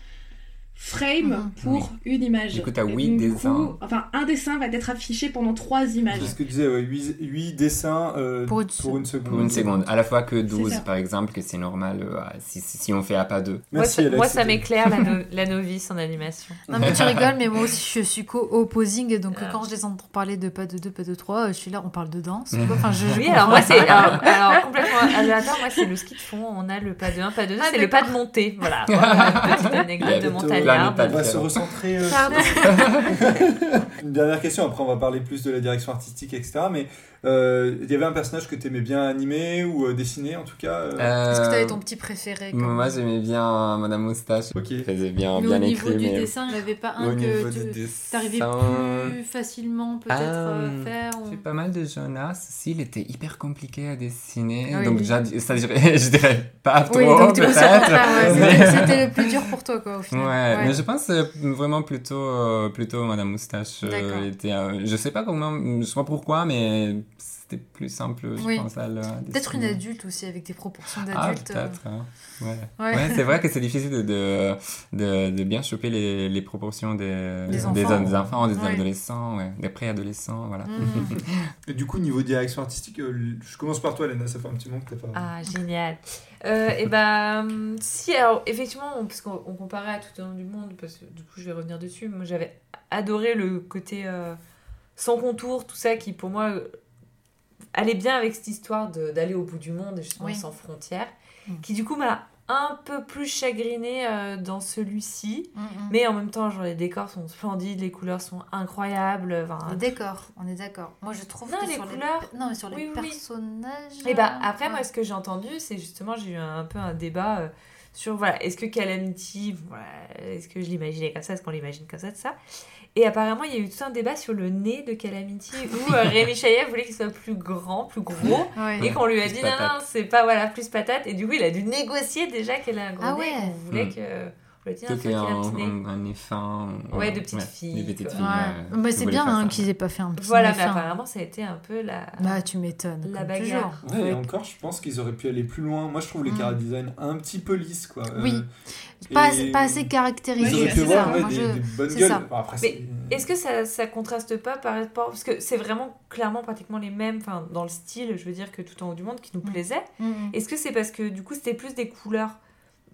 frame ah. pour oui. une image. Du coup, t'as 8 dessins. enfin, un dessin va être affiché pendant 3 images. C'est ce que tu disais, ouais, 8, 8, dessins euh, pour, une pour, une seconde. Pour une seconde, à la fois que 12, par exemple, que c'est normal euh, si, si, on fait à pas 2. Merci, moi, ça, moi, ça m'éclaire, la, no la, novice en animation. Non, mais tu rigoles, mais moi aussi, je suis co-opposing, donc ah. quand je les entends parler de pas de 2, pas de 3, euh, je suis là, on parle de danse. Enfin, je, oui, alors moi, c'est alors, alors, complètement aléatoire, moi, c'est le ski de fond, on a le pas de 1, pas de 2, ah, c'est le pas de montée. Voilà, voilà petite anecdote de montagne. On va se recentrer. euh. Une dernière question, après on va parler plus de la direction artistique, etc. Mais euh, il y avait un personnage que tu aimais bien animer ou euh, dessiner en tout cas euh, Est-ce que t'avais Euh, ton petit préféré comme- Moi, j'aimais bien euh, Madame Moustache. Ok. faisait bien, Mais bien au niveau écrit. du mais dessin, il n'y avait pas au un niveau que du tu dessin... arrivais plus facilement peut-être Ah, à faire ou- C'est pas mal de Jonas. Si, il était hyper compliqué à dessiner. Ah oui, donc, j'a- ça, je dirais, je dirais pas trop, Oui, du peut-être. ouais, mais- c'était- le plus dur pour toi quoi au Ouais, mais je pense euh, vraiment plutôt, euh, plutôt Madame Moustache. euh, était, euh, je sais pas comment, je sais pas pourquoi, mais c'était plus simple, je Oui. pense, à le- Peut-être une adulte aussi avec des proportions Ah, d'adulte. euh. peut-être. hein. Ouais. Ouais. Ouais, c'est vrai que c'est difficile de, de, de, de bien choper les, les proportions des, Des des, enfants. des enfants, des Ouais. adolescents, ouais, des préadolescents, voilà. Mm. Et du coup, niveau direction artistique, euh, je commence par toi, Léna, ça fait un petit moment que t'as pas. Ah, génial. Euh, et ben, hum, si, alors, effectivement, on- parce qu'on on comparait à tout au long du monde, parce que du coup, je vais revenir dessus. Moi, j'avais adoré le côté euh, sans contour, tout ça, qui pour moi allait bien avec cette histoire d'aller au bout du monde et justement Oui. sans frontières, Mm. qui du coup m'a un peu plus chagrinée euh, dans celui-ci. Mm, mm. Mais en même temps, genre, les décors sont splendides, les couleurs sont incroyables. enfin, Les décors, on est d'accord. Moi, je trouve Non, que les sur couleurs- les... Non, mais sur les Oui, oui, oui. personnages... Et bah après ouais. moi ce que j'ai entendu c'est justement j'ai eu un, un peu un débat euh, sur voilà est-ce que Calamity voilà, est-ce que je l'imaginais comme ça est-ce qu'on l'imagine comme ça de ça et apparemment il y a eu tout un débat sur le nez de Calamity où euh, Rémi Chaillet voulait qu'il soit plus grand plus gros Ouais. et qu'on lui a Plus dit non patate. non c'est pas voilà plus patate et du coup il a dû négocier déjà qu'elle a un gros Ah nez ouais. on voulait Mm. que est qu'il ait un un, un, un nez fin. Ouais, de petites filles, Des petites filles. Ouais. c'est bien hein, qu'ils aient pas fait un petit voilà nez mais apparemment ça a été un peu la Bah, tu m'étonnes. La bagarre. Ouais, et encore, je pense qu'ils auraient pu aller plus loin. Moi, je trouve les Mm. cara design un petit peu lisses, quoi. Euh, Oui. Pas, et- assez, pas assez caractérisé. Ils auraient pu c'est avoir Moi, des, je- des bonnes gueules. après, Mais Est-ce que ça, ça contraste pas par rapport parce que c'est vraiment clairement pratiquement les mêmes enfin dans le style je veux dire que tout en haut du monde qui nous Mm. plaisait Mm, mm. est-ce que c'est parce que du coup c'était plus des couleurs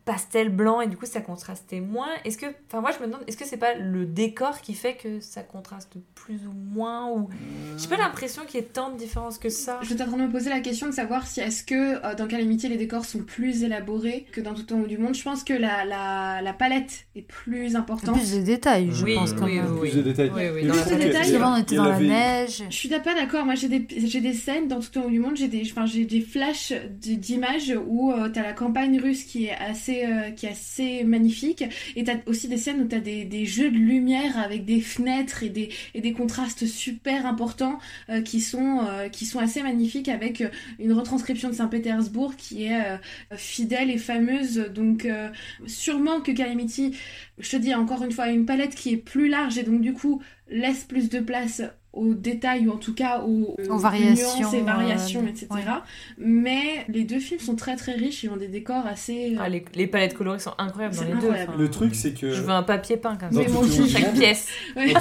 pastel blanc et du coup ça contrastait moins est-ce que enfin moi je me demande est-ce que c'est pas le décor qui fait que ça contraste plus ou moins ou j'ai pas l'impression qu'il y ait tant de différence que ça Je suis en train de me poser la question de savoir si est-ce que euh, dans Calamity les décors sont plus élaborés que dans Tout en haut du monde? Je pense que la, la, la palette est plus importante. Plus de détails, je Oui, pense quand oui, même. oui. plus de détails. Oui, dans Détails, on était dans la avait- neige. Je suis pas d'accord. Moi, j'ai des, j'ai des scènes dans tout le haut du monde. J'ai des, enfin, j'ai des flashs d'images où tu t'as la campagne russe qui est assez, euh, qui est assez magnifique. Et t'as aussi des scènes où t'as des, des jeux de lumière avec des fenêtres et des, contrastes super importants euh, qui sont, euh, qui sont assez magnifiques avec une retranscription de Saint-Pétersbourg qui est fidèle et fameuse. Donc, sûrement que Calamity, je te dis encore une fois, a une palette qui est plus large et donc du coup laisse plus de place aux détails ou en tout cas aux, Aux variations, nuances et variations, euh, etc. ouais. Mais les deux films sont très très riches, ils ont des décors assez... Ah, les, les palettes colorées sont incroyables dans les deux enfin, Le truc, c'est que. je veux un papier peint comme Dans ça chaque pièce Ouais.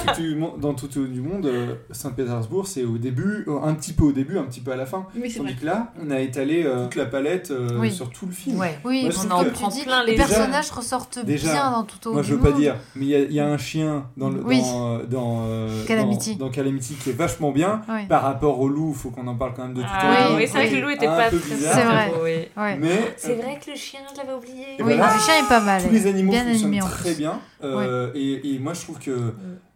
Dans tout, dans du monde, euh, Saint-Pétersbourg, c'est au début, euh, un petit peu au début, un petit peu à la fin. Oui. Tandis que là, on a étalé euh, toute la palette euh, Oui. sur tout le film. ouais Oui, Moi, que- tu prend dis, plein les les- personnages ressortent déjà, bien dans tout au Moi, je veux pas dire, mais il y a- un chien dans, euh, euh, Calamity. Calamity qui est vachement bien. Ouais. Par rapport au loup, faut qu'on en parle quand même de tout Ah, au oui, oui, c'est vrai que le loup était pas très bizarre. C'est vrai. oui. Ouais. Mais C'est vrai que le chien, je l'avais oublié. Oui, voilà. le chien est pas mal. tous les animaux bien fonctionnent animé très bien. Euh, et, et moi, je trouve que putain,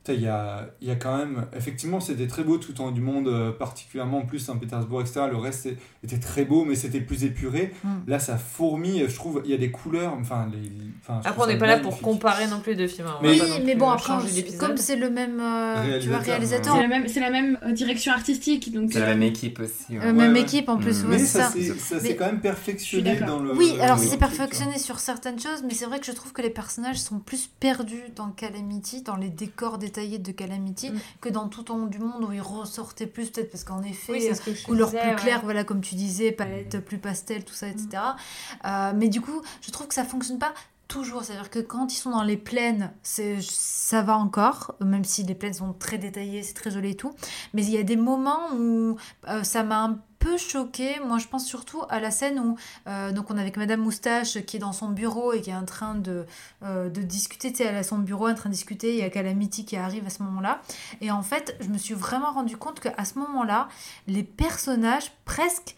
il y a, il y a quand même. Effectivement, c'était très beau tout en haut du monde, euh, particulièrement en plus Saint-Pétersbourg, etc. Le reste était très beau, mais c'était plus épuré. Mm. Là, ça fourmille. Je trouve, il y a des couleurs. Enfin, les. enfin, Après, on n'est pas là pour comparer non plus les deux films. hein. Mais- Oui, mais bon, après, comme c'est le même euh, tu vois, Réalisateur, réalisateur, C'est la même, c'est la même euh, direction artistique, donc... C'est la même équipe aussi. ouais. euh, même ouais. équipe en plus, Mm. ouais, Mais c'est ça, ça. s'est- quand même perfectionné dans le. Oui, alors c'est perfectionné sur certaines choses, mais c'est vrai que je trouve que les personnages sont plus perdus dans Calamity, dans les décors de Calamity, Mm. que dans tout en haut du monde où ils ressortaient plus, peut-être parce qu'en effet, Oui, c'est ce couleurs disais, plus ouais. claires, voilà, comme tu disais, palette plus pastel, tout ça, etc. Euh, mais du coup, je trouve que ça fonctionne pas toujours. C'est-à-dire que quand ils sont dans les plaines, c'est, ça va encore, même si les plaines sont très détaillées, c'est très joli et tout. Mais il y a des moments où euh, ça m'a un peu choqué. Moi, je pense surtout à la scène où euh, donc on est avec Madame Moustache qui est dans son bureau et qui est en train de, euh, de discuter. Tu sais, elle à son bureau en train de discuter. Il y a Calamity qui arrive à ce moment-là. Et en fait, je me suis vraiment rendu compte qu'à ce moment-là, les personnages presque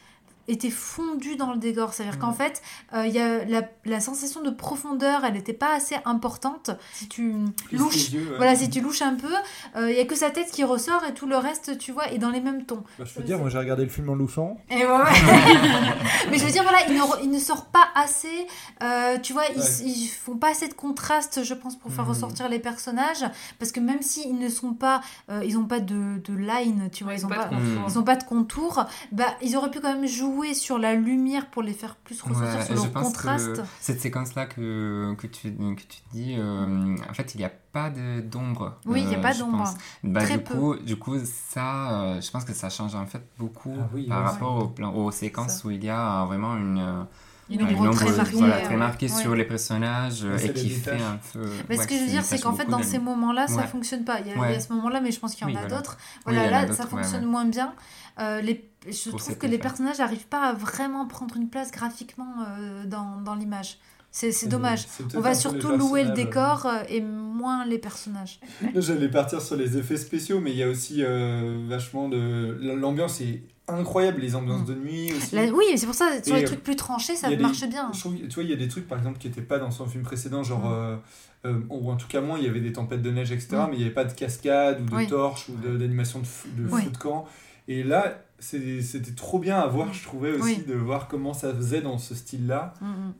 était fondu dans le décor. C'est-à-dire qu'en fait, euh, il y a la, la sensation de profondeur, elle n'était pas assez importante. Si tu Plus louches, les yeux, ouais. voilà, si tu louches un peu, euh, il y a que sa tête qui ressort et tout le reste, tu vois, est dans les mêmes tons. Bah, je veux dire, moi j'ai regardé le film en louchant. Et ouais, ouais. Mais je veux dire, voilà, il ne, il ne sort pas assez. euh, tu vois, ils, Ouais. ils font pas assez de contraste, je pense, pour faire Mhm. ressortir les personnages. Parce que même s'ils ne sont pas. euh, ils n'ont pas de, de line, tu vois, Ouais, ils n'ont pas pas, de contour. ils ont pas de contour. Bah, ils auraient pu quand même jouer sur la lumière pour les faire plus ressortir Ouais, sur leur pense contraste. que cette séquence-là que, que, tu, que tu dis, euh, en fait, il n'y a pas d'ombre. Oui, il y a euh, pas d'ombre. Bah, Très du, peu. coup, du coup, ça, euh, je pense que ça change en fait beaucoup Ah oui, par rapport au plan- aux séquences Ça. où il y a euh, vraiment une, euh, Une ouais, ombre très marquée. voilà, très marquée Ouais. sur les personnages euh, et qui fait un peu. Mais ce que je veux dire, c'est qu'en fait, dans de- ces moments-là, ça Ouais. fonctionne pas. Il y a, Ouais. il y a ce moment-là, mais je pense qu'il y en Oui, a voilà. d'autres. Voilà, là, ça fonctionne ouais. moins bien. Euh, les... Je Pour trouve que les personnages n'arrivent pas à vraiment prendre une place graphiquement euh, dans, dans l'image. C'est c'est dommage. On va surtout louer le décor euh, et moins les personnages. J'allais partir sur les effets spéciaux, mais il y a aussi euh, vachement de. L'ambiance est incroyable, les ambiances Mm. de nuit aussi. Là, oui, c'est pour ça, sur Et, les euh, trucs plus tranchés, ça des- marche bien. Je trouve, tu vois, il y a des trucs par exemple qui n'étaient pas dans son film précédent, genre. Mm. euh, euh, ou en tout cas, moins, il y avait des tempêtes de neige, etc. Mm. Mais il n'y avait pas de cascade ou de Oui. torches ou d'animation de, fou- de Oui. de camp. Et là, c'était trop bien à voir, je trouvais aussi, Oui. de voir comment ça faisait dans ce style-là.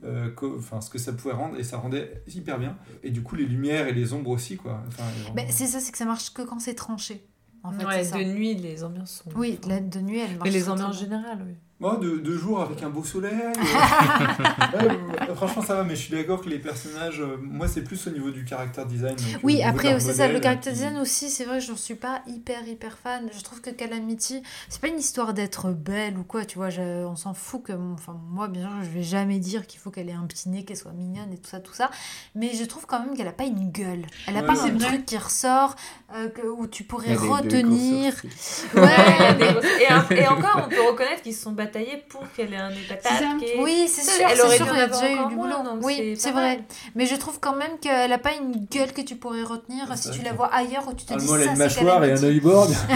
Euh, enfin ce que ça pouvait rendre et ça rendait hyper bien et du coup les lumières et les ombres aussi quoi Enfin, Ben, c'est ça, c'est que ça marche que quand c'est tranché. En fait, Ouais, de nuit, les ambiances sont. Oui, la de nuit, elle marche. Mais les ambiances générales, oui. Moi, de, deux jours avec un beau soleil. euh, ouais, euh, franchement, ça va, mais je suis d'accord que les personnages, euh, moi, c'est plus au niveau du caractère design. donc, Oui, après, c'est ça, le caractère qui- design aussi, c'est vrai, je ne suis pas hyper, hyper fan. Je trouve que Calamity, c'est pas une histoire d'être belle ou quoi, tu vois, je- on s'en fout que, enfin, moi, bien sûr, je vais jamais dire qu'il faut qu'elle ait un petit nez, qu'elle soit mignonne et tout ça, tout ça, mais je trouve quand même qu'elle a pas une gueule. Elle a Ouais, pas c'est un vrai. truc qui ressort, euh, que- où tu pourrais retenir. Ouais, il y a Ouais, des grosses- et, un- et encore, on peut reconnaître qu'ils se sont bataillés pour qu'elle ait un ça. état est- Oui, c'est Ça, sûr, elle aurait sûr dû en avoir déjà eu du boulot. Oui, c'est vrai. mal. Mais je trouve quand même qu'elle a pas une gueule que tu pourrais retenir si ça, tu la vois ailleurs où tu te Ah, dis moi, elle a ça, une mâchoire et un œil borgne.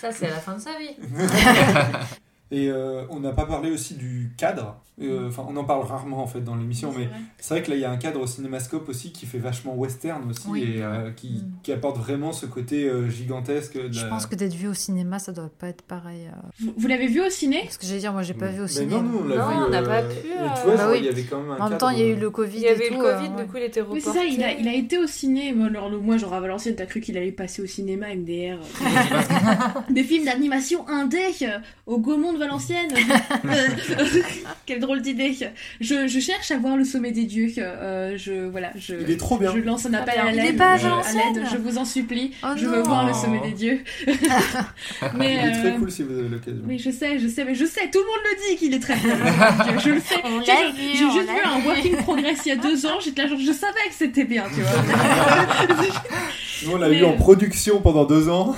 Ça, c'est à la fin de sa vie. Et euh, on n'a pas parlé aussi du cadre. Euh, Enfin, on en parle rarement en fait dans l'émission, mais c'est vrai que là il y a un cadre au cinémascope aussi qui fait vachement western aussi Oui. et euh, qui, Mm. qui apporte vraiment ce côté euh, gigantesque. de Je la- pense que d'être vu au cinéma, ça doit pas être pareil. euh, Vous, vous l'avez vu au ciné? Parce que j'allais dire, moi, j'ai pas vu au Mais cinéma. non, nous on l'a Non, vu. on n'a euh, pas pu, et euh, tu vois, bah genre, oui. il y avait quand même un En même temps, il y a eu le Covid. Il y avait et le tout, Covid, euh, ouais. du coup, il était Oui, reporté. c'est ça, il a, il a été au ciné. Moi, alors, le- moi, genre à Valenciennes, t'as cru qu'il allait passer au cinéma MDR. Des films d'animation indé au Gaumont de Valenciennes. Quelle drôle d'idée. Je, je cherche à voir le sommet des dieux. euh, je, voilà, je, Il est trop bien. je lance un appel à Il est l'aide. pas à l'aide, je vous en supplie. Oh je non. veux voir le sommet des dieux. mais, Il est très euh, cool si vous avez l'occasion. Oui, je sais, je sais, mais je sais, tout le monde le dit qu'il est très bien. je le sais. J'ai juste vu un working progress il y a deux ans, j'étais là, genre, je savais que c'était bien, tu vois. Nous on l'a mais- eu en production pendant deux ans.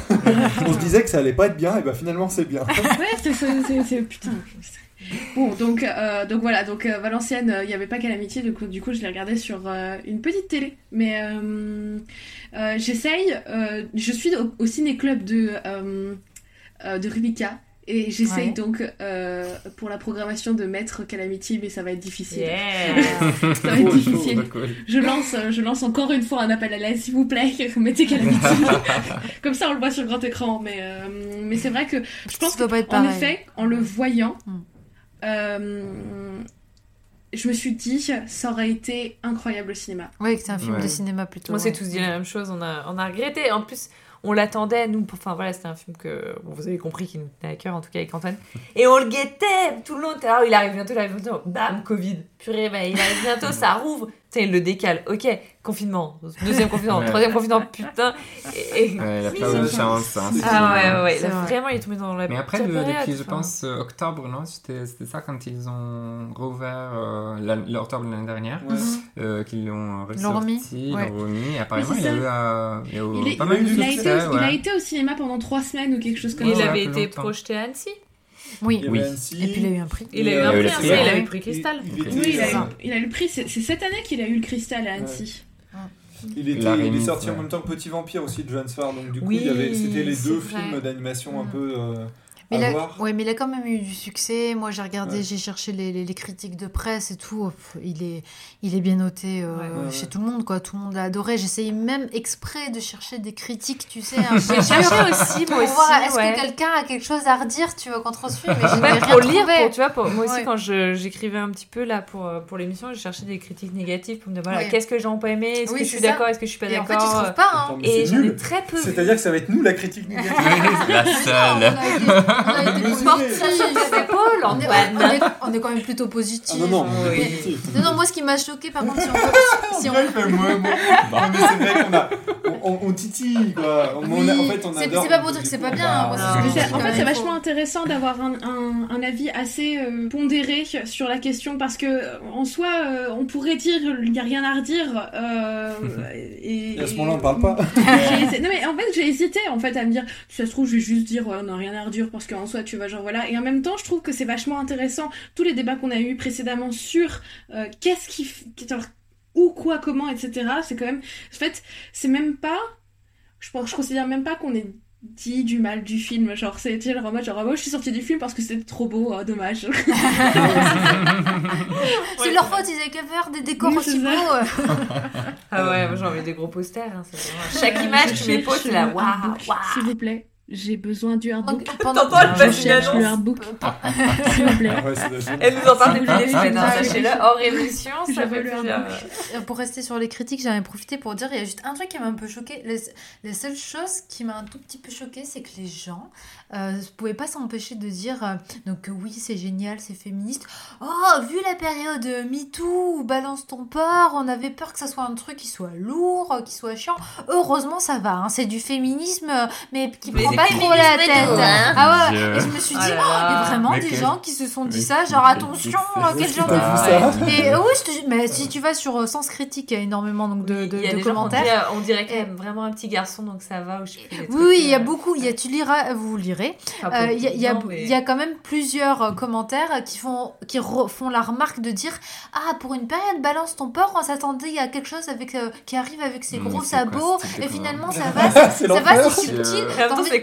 on se disait que ça allait pas être bien, et bah finalement c'est bien. Ouais, c'est c'est- putain. Bon, donc, euh, donc voilà, donc euh, Valenciennes, euh, il n'y avait pas qu'à l'amitié, du coup, du coup je l'ai regardé sur une petite télé. Mais j'essaye, je suis au, au ciné-club de, de Rubica. Et j'essaye Ouais. donc euh, pour la programmation de mettre Calamity, mais ça va être difficile. Yeah. Ça va être chaud, difficile. Je lance, euh, je lance encore une fois un appel à l'aide, s'il vous plaît, mettez Calamity. Comme ça, on le voit sur le grand écran. Mais, euh, mais c'est vrai que je pense Ça doit pas être en pareil. effet, en le voyant, Mm. euh, je me suis dit, ça aurait été incroyable au cinéma. Oui, que c'est un film Ouais. de cinéma plutôt. On s'est ouais. tous dit la même chose, on a, on a regretté. En plus, on l'attendait, nous, pour- enfin voilà, c'était un film que bon, vous avez compris qui nous tenait à cœur, en tout cas avec Antoine. Et on le guettait tout le long. Alors, il arrive bientôt, il arrive bientôt, bam, Covid. Purée, bah, il arrive bientôt, ça rouvre. Il le décale. Ok, confinement, deuxième confinement, Ouais. troisième confinement, putain. Et, et- Ouais, il a Oui, pas eu de chance. hein. Ah ouais, ouais, ouais. C'est Là, vrai. vraiment, il est tombé dans la Mais après, le- période, depuis, je enfin. pense, euh, octobre, non C'était c'était ça quand ils ont rouvert euh, la- l'octobre de l'année dernière, Ouais. euh, qu'ils l'ont Ils l'ont remis, ressorti, l'ont remis. Apparemment, il, c'est a eu, euh, il y a eu Il, est- pas mal de il succès. il a été au cinéma pendant trois semaines ou quelque chose comme Il ça. avait plus été projeté à Annecy. Oui. Il y Oui. Annecy, Et puis il a eu un prix. Il a eu un prix, prix, il a eu le prix Cristal. Oui, il a, eu, le prix. C'est cette année qu'il a eu le cristal à Annecy. il était- il est sorti en même temps que Petit Vampire aussi de Johan Sfar, donc du coup Oui, c'était les deux vrai. films d'animation un Mm. peu euh, Mais à il, a, voir. ouais, mais il a quand même eu du succès. Moi, j'ai regardé, Ouais. j'ai cherché les, les- les critiques de presse et tout. Pff, Il est, il est bien noté euh, Ouais. Chez ouais. tout le monde, quoi. Tout le monde l'a adoré. J'essayais même exprès de chercher des critiques, tu sais, J'ai cherché aussi, pour moi aussi. voir est-ce ouais. que quelqu'un a quelque chose à redire, tu vois, contre ce film. Mais Même pour lire, pour, tu vois, pour, moi aussi Ouais. quand j'écrivais un petit peu là pour, euh, pour l'émission, j'ai cherché des critiques négatives pour me dire voilà, Ouais. qu'est-ce que j'ai pas aimé, est-ce Oui, que je suis d'accord, est-ce que je suis pas Et en fait, d'accord. trouvent pas. Hein. Et j'en ai très peu. C'est-à-dire que ça va être nous la critique négative. La seule. On a été est, Antoine. on, est, on est quand même plutôt positif. Ah non, non, Oui. positif. Non, non, moi, ce qui m'a choqué, par contre, si on. Si on... Moi, moi- Non, mais c'est vrai qu'on a, on, on- on titille quoi. On, on a- en fait, on C'est- adore. c'est pas pour dire que c'est pas bien, hein, c'est c'est- en fait, c'est vachement intéressant d'avoir un, un- un avis assez euh, pondéré sur la question parce que euh, en soi, euh, on pourrait dire il n'y a rien à redire. euh, et, Et à ce moment-là, on parle pas. Non mais en fait j'ai hésité en fait à me dire si ça se trouve je vais juste dire on n'a rien à redire parce qu'en soi tu vas genre voilà et en même temps je trouve que c'est vachement intéressant tous les débats qu'on a eu précédemment sur euh, qu'est-ce qui alors, où quoi comment etc c'est quand même en fait c'est même pas je pense je considère même pas qu'on ait dit du mal du film genre c'est genre en mode genre moi je suis sortie du film parce que c'était trop beau oh, dommage C'est leur faute, ils avaient qu'à faire des décors Oui, aussi beaux. Ah ouais, moi j'ai envie des gros posters. hein, Chaque image que tu mets pose, là, waouh, waouh. s'il vous plaît j'ai besoin du hardbook T'entends, passe une cherche le annonce. hardbook s'il vous plaît Ah Elle nous en parle depuis des semaines, hein, Ah sachez-le. Hors émission, ça veux fait le. Euh, Pour rester sur les critiques, j'avais profité pour dire il y a juste un truc qui m'a un peu choqué. Les, les seules choses qui m'a un tout petit peu choqué, c'est que les gens euh, ne pouvaient pas s'empêcher de dire euh, donc euh, oui, c'est génial, c'est féministe. Oh, vu la période euh, MeToo ou Balance ton porc, on avait peur que ça soit un truc qui soit lourd, euh, qui soit chiant. Heureusement, ça va. hein, c'est du féminisme, euh, mais qui prend pas trop la tête. hein. Ah ouais. Dieu. Et je me suis dit, Oh oh, y a vraiment Mais des quel- gens qui se sont dit Mais ça, genre attention, euh, quel genre que de et euh, oui, je te mais si tu vas sur euh, Sens Critique, il y a énormément donc, de, de, Il y a de des gens qui ont dit, commentaires. on dirait même vraiment un petit garçon, donc ça va. Ou je sais Oui, oui, il y a beaucoup. Il y a, tu liras, vous lirez. enfin, Euh, Il y, a- il y, a- beaucoup, mais- il y a quand même plusieurs commentaires qui font, qui font la remarque de dire Ah, pour une période, balance ton porc, on s'attendait à quelque chose avec, euh, qui arrive avec ses Mais gros sabots. Et finalement, ça va, ça va, c'est subtil.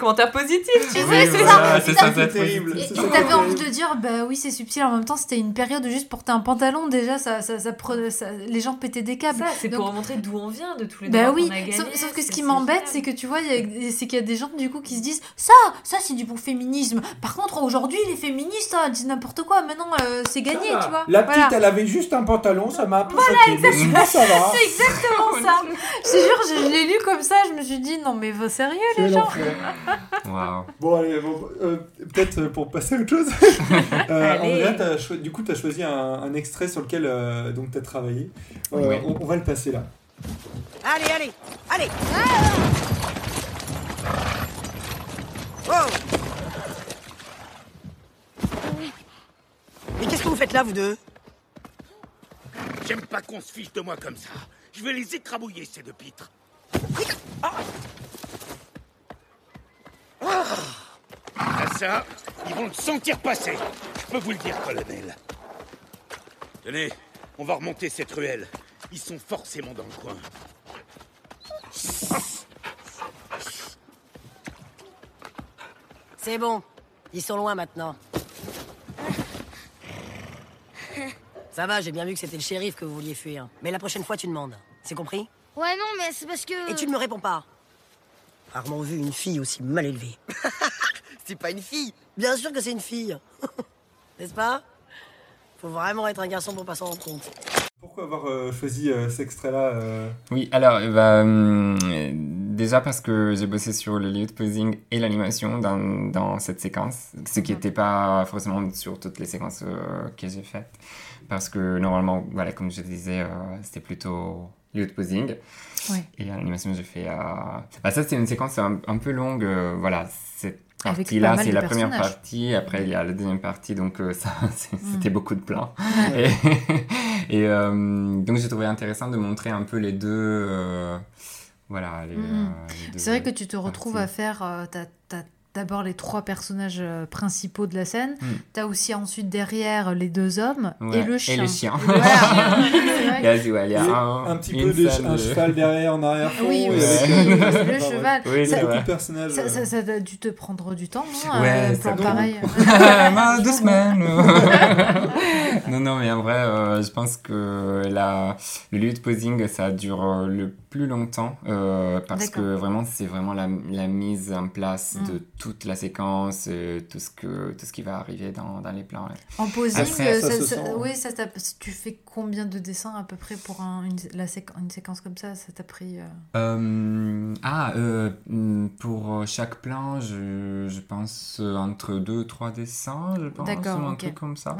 Commentaires positifs, tu Oui, sais. c'est voilà, ça. c'est ça, c'est terrible. Et t'avais envie terrible. de dire, bah oui, c'est subtil. En même temps, c'était une période où juste porter un pantalon, déjà, ça, ça, ça, prenait- ça- les gens pétaient des câbles. Ça, c'est pour montrer d'où on vient, de tous les Bah oui, sauf, que ce qui m'embête, c'est que tu vois, c'est qu'il y a des gens du coup qui se disent ça, ça c'est du bon féminisme. Par contre, aujourd'hui, les féministes hein, disent n'importe quoi. Maintenant, euh, c'est gagné, tu vois. La petite, Voilà. elle avait juste un pantalon, ça m'a ça va. C'est exactement ça. Je te jure, je, l'ai lu comme ça, je me suis dit non mais va sérieux les gens. Waouh. Bon, allez, bon, euh, peut-être euh, pour passer à autre chose. euh. Andrea, du coup, tu as choisi un, un extrait sur lequel euh, tu as travaillé. Euh, Oui. on, on va le passer là. Allez, allez, allez Oh Mais qu'est-ce que vous faites là, vous deux? J'aime pas qu'on se fiche de moi comme ça. Je vais les écrabouiller, ces deux pitres. Ah Ah, ça, ils vont le sentir passer. Je peux vous le dire, colonel. Tenez, on va remonter cette ruelle. Ils sont forcément dans le coin. C'est bon, ils sont loin maintenant. Ça va, j'ai bien vu que c'était le shérif que vous vouliez fuir. Mais la prochaine fois, tu demandes. C'est compris? Ouais, non, mais c'est parce que. Et tu ne me réponds pas. Rarement vu une fille aussi mal élevée. c'est pas une fille Bien sûr que c'est une fille N'est-ce pas? Faut vraiment être un garçon pour pas s'en rendre compte. Pourquoi avoir euh, choisi euh, cet extrait-là euh, Oui, alors, bah, hum, déjà parce que j'ai bossé sur le lieu de posing et l'animation dans, dans cette séquence, ce qui n'était pas forcément sur toutes les séquences euh, que j'ai faites. Parce que normalement, voilà, comme je disais, euh, c'était plutôt lieu de posing. Ouais. Et l'animation, j'ai fait. euh, Bah, ça, c'est une séquence un, un peu longue. euh, voilà, cette partie-là, c'est la première partie. Après, il y a la deuxième partie. Donc, euh, ça, Mm. c'était beaucoup de plans. Ouais. Et, et, euh, donc, j'ai trouvé intéressant de montrer un peu les deux. euh, voilà, les deux C'est vrai que tu te retrouves parties. à faire. t'as d'abord les trois personnages euh, principaux de la scène. Mm. T'as aussi ensuite derrière les deux hommes Ouais, et le chien. Et le chien. Un, un petit peu des- scène un de- cheval derrière en arrière-fond. Oui, avec, le cheval. Oui, ça, beaucoup de personnages. ça, euh, ça, ça a dû te prendre du temps, non Ouais, plan pareil. Deux semaines. non, non, mais en vrai, euh, je pense que la, le lieu de posing, ça dure euh, le plus longtemps euh, parce que vraiment, c'est vraiment la, la mise en place Mm. de toute la séquence, euh, tout, ce que, tout ce qui va arriver dans, dans les plans. ouais. En posing, Après, ça ça- ça- sent. oui, ça tu fais combien de dessins à peu près pour un- une, la séqu- une séquence comme ça? Ça t'a pris. euh, Euh, ah, euh, mm, pour chaque plan, je, je pense euh, entre deux, trois dessins, je pense, D'accord, ou un ok. truc comme ça.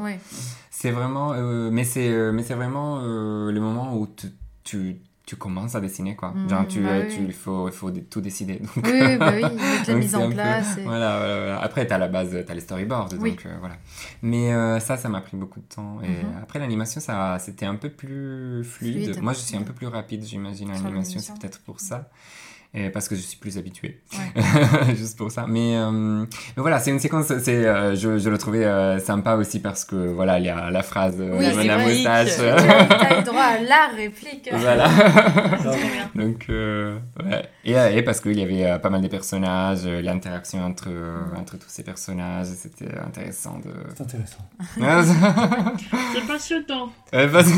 C'est vraiment, euh, mais c'est, mais c'est vraiment le moment où tu, tu, tu commences à dessiner quoi. Mhm, Genre tu, bah euh, oui. tu, il faut, il faut tout décider. Donc, Oui, bah oui, la mise en peu- place et- Voilà, voilà, voilà. Après t'as la base, t'as les storyboards, Oui. donc euh, voilà. Mais euh, ça, ça m'a pris beaucoup de temps. Et Mhm. après l'animation, ça, c'était un peu plus fluide. Fluide. Moi, je suis un peu plus rapide, j'imagine. L'animation, c'est peut-être pour ça. Et parce que je suis plus habitué. Ouais. Juste pour ça. Mais, euh, mais voilà, c'est une séquence, c'est, euh, je, je le trouvais euh, sympa aussi parce que voilà, il y a la phrase euh, Oui, la moustache. Tu as eu droit à la réplique. Voilà. Trop bien. Donc, euh, ouais. et, euh, et parce qu'il y avait euh, pas mal de personnages, euh, l'interaction entre, euh, entre tous ces personnages, c'était intéressant de. C'est intéressant. C'est passionnant. Ouais, parce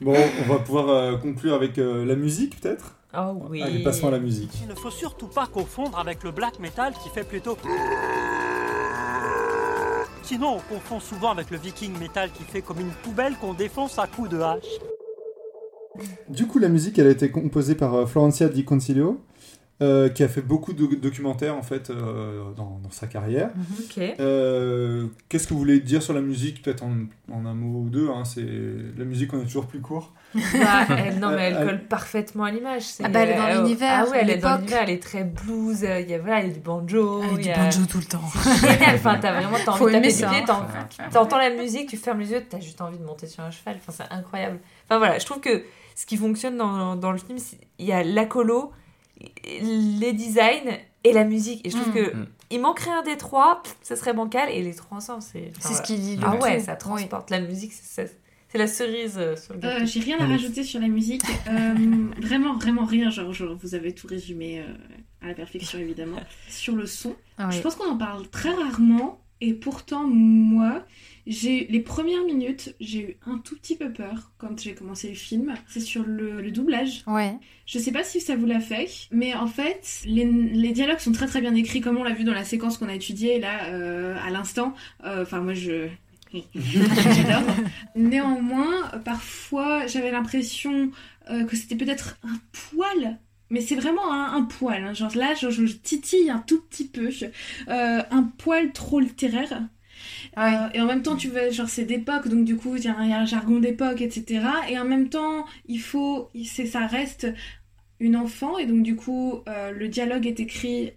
Bon, on va pouvoir euh, conclure avec euh, la musique peut-être? Oh oui. Allez, passons à la musique. Il ne faut surtout pas confondre avec le black metal qui fait plutôt. Sinon, on confond souvent avec le viking metal qui fait comme une poubelle qu'on défonce à coups de hache. Du coup, la musique, elle a été composée par euh, Florencia Di Concilio, euh, qui a fait beaucoup de documentaires en fait euh, dans, dans sa carrière. Ok. Euh, Qu'est-ce que vous voulez dire sur la musique, peut-être en, en un mot ou deux hein, C'est la musique, on est toujours plus court. Bah, elle, non, mais elle colle parfaitement à l'image. Ah bah, elle est dans euh, l'univers, Ah ouais, elle est dans l'époque. l'univers, elle est très blues. euh, Il y a, voilà, il y a du banjo. Elle a il du y a- banjo tout le temps. Génial. Enfin, t'as vraiment t'as Faut envie de taper du pied, t'entends la musique, tu fermes les yeux, t'as juste envie de monter sur un cheval. Enfin, c'est incroyable. Enfin voilà, je trouve que ce qui fonctionne dans, dans le film, c'est- il y a la colo, les designs et la musique. Et je trouve Mm. que Mm. il manquerait un des trois, ça serait bancal. Et les trois ensemble, c'est. enfin, C'est ce voilà. qui lie le Ah ouais, ça transporte. La musique, c'est la cerise euh, sur le Euh, gâteau. J'ai rien à rajouter sur la musique. Euh, vraiment, vraiment rien. Genre, genre, vous avez tout résumé euh, à la perfection, évidemment. Sur le son, Ah je pense qu'on en parle très rarement. Et pourtant, moi, j'ai les premières minutes, j'ai eu un tout petit peu peur quand j'ai commencé le film. C'est sur le, le doublage. Ouais. Je sais pas si ça vous l'a fait, mais en fait, les, les dialogues sont très très bien écrits, comme on l'a vu dans la séquence qu'on a étudiée là euh, à l'instant. Euh, Enfin, moi je. J'adore. Néanmoins, parfois, j'avais l'impression euh, que c'était peut-être un poil. Mais c'est vraiment un, un poil. hein. Genre là, je, je titille un tout petit peu. Euh, un poil trop littéraire. Euh, et en même temps, tu veux, genre, c'est d'époque, donc du coup, il y, a un- jargon d'époque, etc. Et en même temps, il faut, c'est, ça reste une enfant, et donc du coup, euh, le dialogue est écrit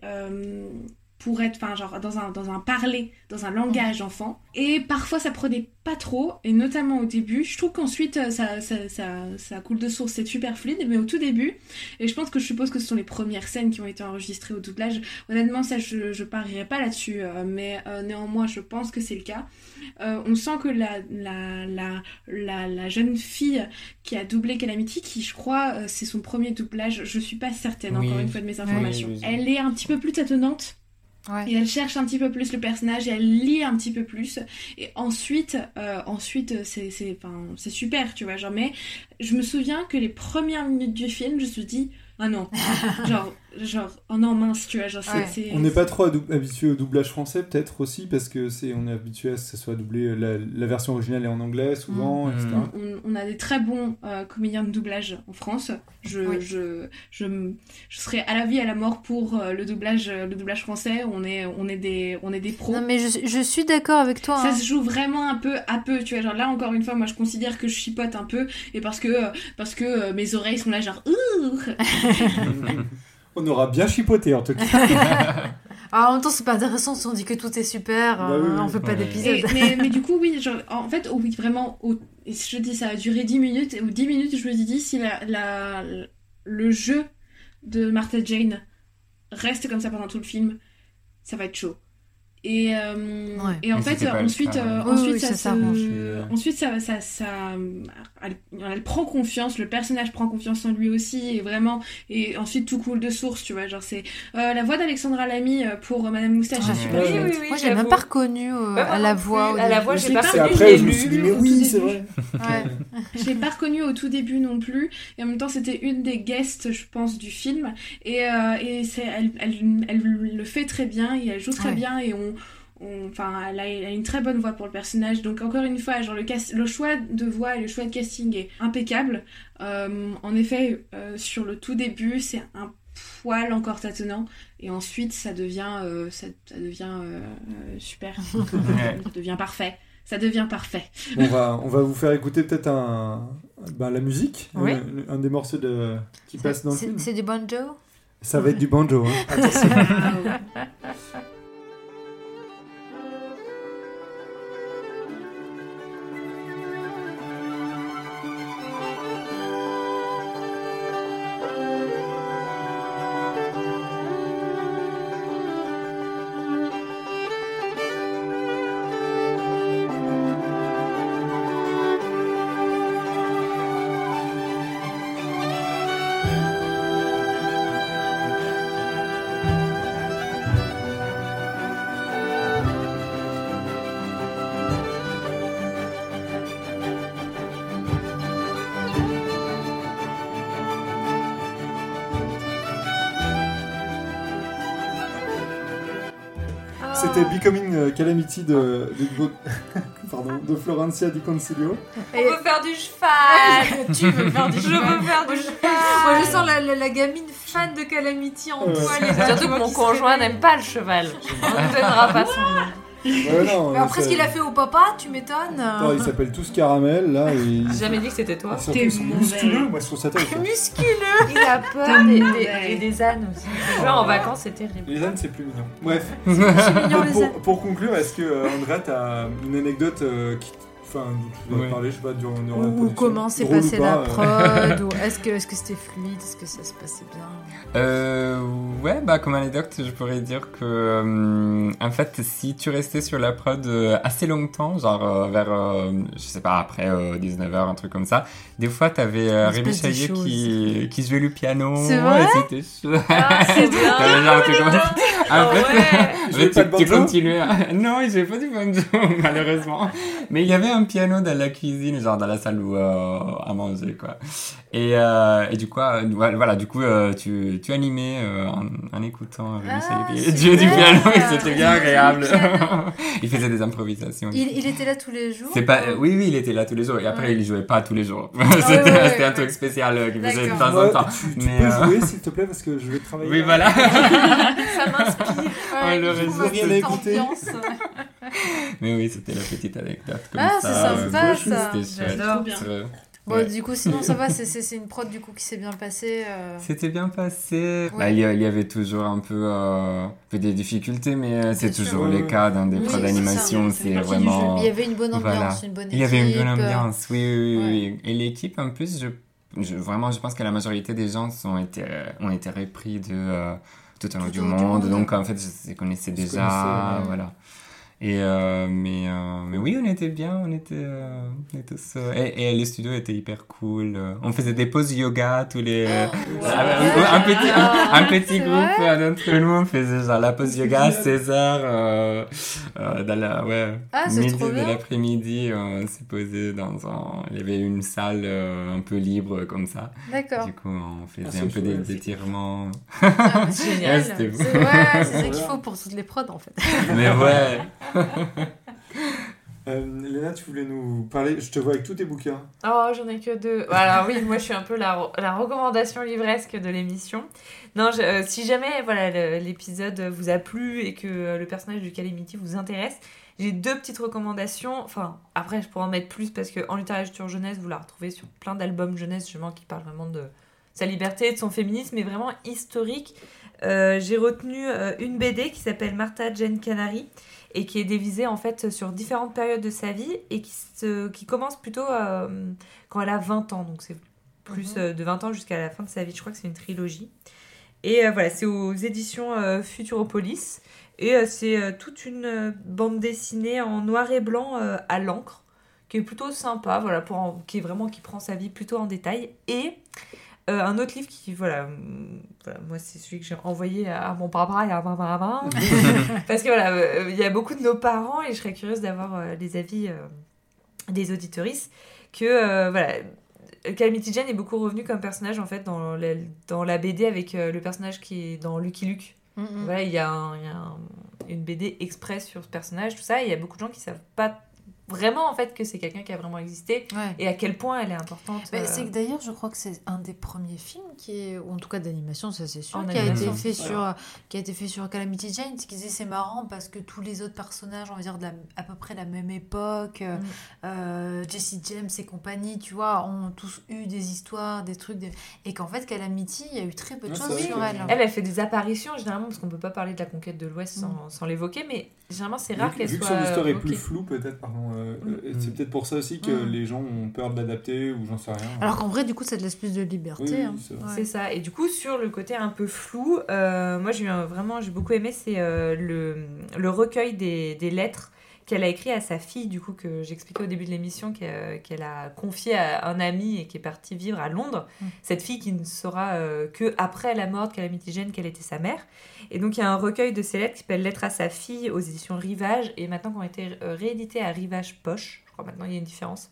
pour être, enfin, genre, dans un, dans un parler, dans un langage enfant. Et parfois, ça prenait pas trop, et notamment au début. Je trouve qu'ensuite, euh, ça, ça, ça, ça coule de source, c'est super fluide, mais au tout début, et je pense que je suppose que ce sont les premières scènes qui ont été enregistrées au doublage. Honnêtement, ça, je, je parierais pas là-dessus, euh, mais euh, néanmoins, je pense que c'est le cas. Euh, on sent que la, la, la, la, la jeune fille qui a doublé Calamity, qui je crois c'est son premier doublage, je suis pas certaine Oui. encore une fois de mes informations. Oui, oui, oui. Elle est un petit peu plus tâtonnante. Ouais. Et elle cherche un petit peu plus le personnage et elle lit un petit peu plus. Et ensuite, euh, ensuite c'est super, tu vois. Genre, mais je me souviens que les premières minutes du film, je me suis dit, Ah non. genre, genre, oh non, mince, tu vois. Genre, c'est- Ouais. c'est- On n'est pas trop habitué au doublage français, peut-être aussi, parce que c'est on est habitué à ce que ça soit doublé. La, la version originale est en anglais souvent, Mm. etc. on, on a des très bons euh, comédiens de doublage en France. Je, Oui. je, je, je serais à la vie, à la mort pour euh, le doublage, euh, le doublage français. On est, on est des, on est des pros. Non, mais je, je suis d'accord avec toi. Ça hein. se joue vraiment un peu à peu, tu vois. Genre là, encore une fois, moi je considère que je chipote un peu, et parce que, euh, parce que euh, mes oreilles sont là, genre. On aura bien chipoté en tout cas. Ah, en même temps, c'est pas intéressant si on dit que tout est super, Bah euh, oui, oui. on fait pas Ouais. d'épisode. Mais, mais du coup, oui, genre, en fait, oh oui, vraiment, au- et je dis ça a duré 10 minutes, et aux 10 minutes, je me suis dit, si la, la, le jeu de Martha Jane reste comme ça pendant tout le film, ça va être chaud. Et, euh, Ouais. et en Mais fait, ensuite, euh, Oui, ensuite, oui, ça, ça se- s'arrange. ensuite ça, ça, ça, elle, elle prend confiance, le personnage prend confiance en lui aussi, et vraiment, et ensuite tout coule de source, tu vois, genre c'est euh, la voix d'Alexandra Lamy euh, pour euh, Madame Moustache, super oui, oui, Moi, j'ai j'avoue. même pas reconnu euh, Ouais, moi à la voix. À la début. voix, j'ai pas reconnu, après, je je me l'ai suis dit, mais oui, c'est vrai. Ouais. Je l'ai pas reconnue au tout début non plus, et en même temps c'était une des guests, je pense, du film, et, euh, et c'est, elle, elle, elle le fait très bien, et elle joue très Ouais. bien, et on, on- enfin, elle a, elle a une très bonne voix pour le personnage, donc encore une fois, genre le, cast- le choix de voix et le choix de casting est impeccable. Euh, en effet, euh, sur le tout début, c'est un poil encore tâtonnant, et ensuite ça devient, euh, ça, ça devient super, ça devient parfait. Ça devient parfait. On va, on va vous faire écouter peut-être un, ben, la musique, Oui. un, un des morceaux de, qui passe dans le C'est- film. C'est du banjo? Ça va être du banjo. Hein. Attention. C'était Becoming euh, Calamity de, de, Go- pardon, de Florencia Di Concilio. On veut faire du cheval Tu veux faire du Je cheval veux faire du Moi, cheval Moi, je sens la, la- la gamine fan de Calamity en Ouais. toi. Surtout que mon conjoint n'aime pas le cheval. On ne donnera pas son nom. Ouais, non, Mais après ça- ce qu'il a fait au papa, tu m'étonnes. Attends, ils s'appellent tous Caramel là. Et... J'ai jamais dit que c'était toi. et surtout, T'es ils sont mauvais. musculeux, moi je trouve ça ça. Musculeux Il a peur des, des, et des ânes aussi. Gens en vacances, c'est terrible. Les ânes, c'est plus mignon. Bref. mignon, les ânes. pour, pour conclure, est-ce que euh, Andrea, t'as une anecdote euh, qui, enfin, dont tu Ouais. parler, je sais pas, durant une Ou comment s'est passée pas, la euh. prod ou Est-ce que est-ce que c'était fluide Est-ce que ça se passait bien? Euh, ouais, bah comme anecdote, je pourrais dire que euh, en fait, si tu restais sur la prod assez longtemps, genre euh, vers, euh, je sais pas, après 19h, un truc comme ça, des fois t'avais euh, Rémi Chaillet qui, qui jouait le piano. C'est vrai? c'était chouette. Ah, c'est bien. T'avais genre un truc comme ça. En fait, jouait pas de tu, tu banjo continuais. à- Non, il jouait pas du banjo, malheureusement. Mais il y avait un piano dans la cuisine, genre dans la salle où, euh, à manger, quoi. Et, euh, et du coup, euh, voilà, du coup, euh, tu, tu animais euh, en, en écoutant Rémi Ah, du piano et c'était bien agréable. il faisait des improvisations. il, il était là tous les jours C'est pas, ou- oui, oui, il était là tous les jours. Et après, Ouais. il jouait pas tous les jours. ouais, c'était ouais, un ouais. truc spécial euh, qu'il faisait de temps en temps. tu, tu Mais, peux euh, jouer s'il te plaît parce que je vais travailler. Oui, là. voilà. Ça m'inspire. Ouais, le ma rien à écouter. ambiance. Mais oui, c'était la petite anecdote comme Ah, ça. c'est sympa, euh, ça. Chouette. J'adore. Euh, Bon, Ouais. du coup, sinon ça va, c'est- c'est c'est une prod du coup qui s'est bien passée. euh. C'était bien passé. Ouais. Bah, il, y avait toujours un peu, euh, peu des difficultés, mais euh, c'est toujours ouais. cas dans des Oui, prods d'animation. C'est vraiment. Il y avait une bonne ambiance, Voilà. une bonne équipe. Il y avait une bonne euh, ambiance, oui, oui, oui, ouais. oui. Et l'équipe, en plus, je, je- vraiment, je pense que la majorité des gens sont été, euh, ont été repris de euh, tout au long du monde. Donc, en fait, je les connaissais déjà. Voilà. Et euh, mais, euh, mais oui, on était bien, on était, euh, on était tous, euh, et, et les studios étaient hyper cool. On faisait des pauses yoga tous les. Ah, un petit, un, un petit c'est groupe d'entre nous, on faisait genre la pause yoga à 16h, euh, euh, dans la, ouais, Ah, c'est midi trop de l'après-midi, on s'est posé dans un. Il y avait une salle euh, un peu libre comme ça. D'accord. Du coup, on faisait Ah, c'est un peu des étirements. Ah, c'est génial. Ouais, c'était beau. C'est ouais, c'est ça qu'il faut pour toutes les prods en fait. Mais ouais. Euh, Léna, tu voulais nous parler, je te vois avec tous tes bouquins. Oh, j'en ai que deux. Alors oui, moi je suis un peu la, recommandation livresque de l'émission. Non, euh, si jamais voilà l'épisode vous a plu et que euh, le personnage de Calamity vous intéresse, j'ai deux petites recommandations. Enfin, après je pourrais en mettre plus parce que en littérature jeunesse, vous la retrouvez sur plein d'albums jeunesse justement qui parlent vraiment de sa liberté, de son féminisme, mais vraiment historique. Euh, j'ai retenu une BD qui s'appelle Martha Jane Canary et qui est divisée en fait sur différentes périodes de sa vie et qui, se, qui commence plutôt euh, quand elle a 20 ans. Donc c'est plus euh, de 20 ans jusqu'à la fin de sa vie. Je crois que c'est une trilogie. Et euh, voilà, c'est aux éditions euh, Futuropolis. Et euh, c'est toute une bande dessinée en noir et blanc à l'encre qui est plutôt sympa, voilà, pour en- qui est vraiment qui prend sa vie plutôt en détail. Et euh, un autre livre qui, voilà, hum, voilà, moi c'est celui que j'ai envoyé à mon papa et à ma maman. Parce que voilà, euh, il y a beaucoup de nos parents et je serais curieuse d'avoir euh, les avis euh, des auditorices. Que euh, voilà, Calamity Jane est beaucoup revenu comme personnage en fait dans la, dans la BD avec euh, le personnage qui est dans Lucky Luke. Mm, mm. Voilà, il y a, un- il y a un- une BD express sur ce personnage, tout ça, et il y a beaucoup de gens qui savent pas vraiment en fait que c'est quelqu'un qui a vraiment existé Ouais. et à quel point elle est importante. Mais euh, c'est que d'ailleurs, je crois que c'est un des premiers films qui est, ou en tout cas d'animation, ça c'est sûr, qui a été animation, fait sur, qui a été fait sur Calamity Jane. Ce qu'ils disaient, c'est marrant parce que tous les autres personnages, on va dire de la, à peu près la même époque, euh, Mm. euh, Jesse James et compagnie, tu vois, ont tous eu des histoires, des trucs, des- et qu'en fait Calamity, il y a eu très peu de Ouais, choses sur elle. Elle, elle fait des apparitions généralement parce qu'on peut pas parler de la conquête de l'Ouest sans, Mm. sans l'évoquer, mais généralement c'est rare que- qu'elle vu que soit. son histoire est plus floue, peut-être, pardon, euh, euh, c'est peut-être pour ça aussi que Mm. les gens ont peur de l'adapter ou j'en sais rien. Alors qu'en vrai, du coup, ça te laisse plus de liberté. Oui, hein. c'est. Ouais. Ça. Et du coup, sur le côté un peu flou, euh, moi j'ai vraiment, j'ai beaucoup aimé, c'est euh, le, le recueil des, des lettres qu'elle a écrit à sa fille, du coup, que j'expliquais au début de l'émission, qu'elle qu'elle a confié à un ami et qui est parti vivre à Londres. Mm. Cette fille qui ne saura euh, que après la mort de Calamity Jane qu'elle était sa mère. Et donc, il y a un recueil de ces lettres qui s'appelle Lettres à sa fille aux éditions Rivage et maintenant qui ont été euh, rééditées à Rivage Poche. Je crois maintenant il y a une différence.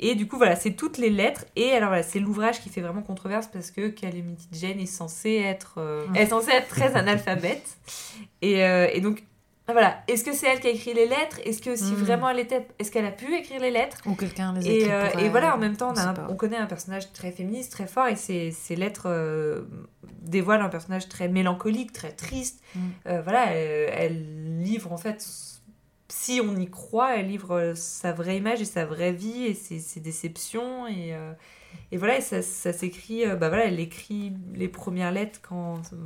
Et du coup, voilà, c'est toutes les lettres. Et alors, voilà, c'est l'ouvrage qui fait vraiment controverse parce que Calamity Jane est censée être, euh, elle est censée être très analphabète. Et, euh, et donc, voilà, est-ce que c'est elle qui a écrit les lettres? Est-ce que si Mm. vraiment elle était, est-ce qu'elle a pu écrire les lettres? Ou quelqu'un les et, euh, pour et elle, voilà, en même temps, on, a un- on connaît un personnage très féministe, très fort, et ces lettres euh, dévoilent un personnage très mélancolique, très triste. Mm. Euh, voilà, elle, elle livre en fait, si on y croit, elle livre euh, sa vraie image et sa vraie vie et ses, ses déceptions. Et, euh, et voilà, et ça, ça s'écrit, euh, bah voilà, elle écrit les premières lettres quand euh,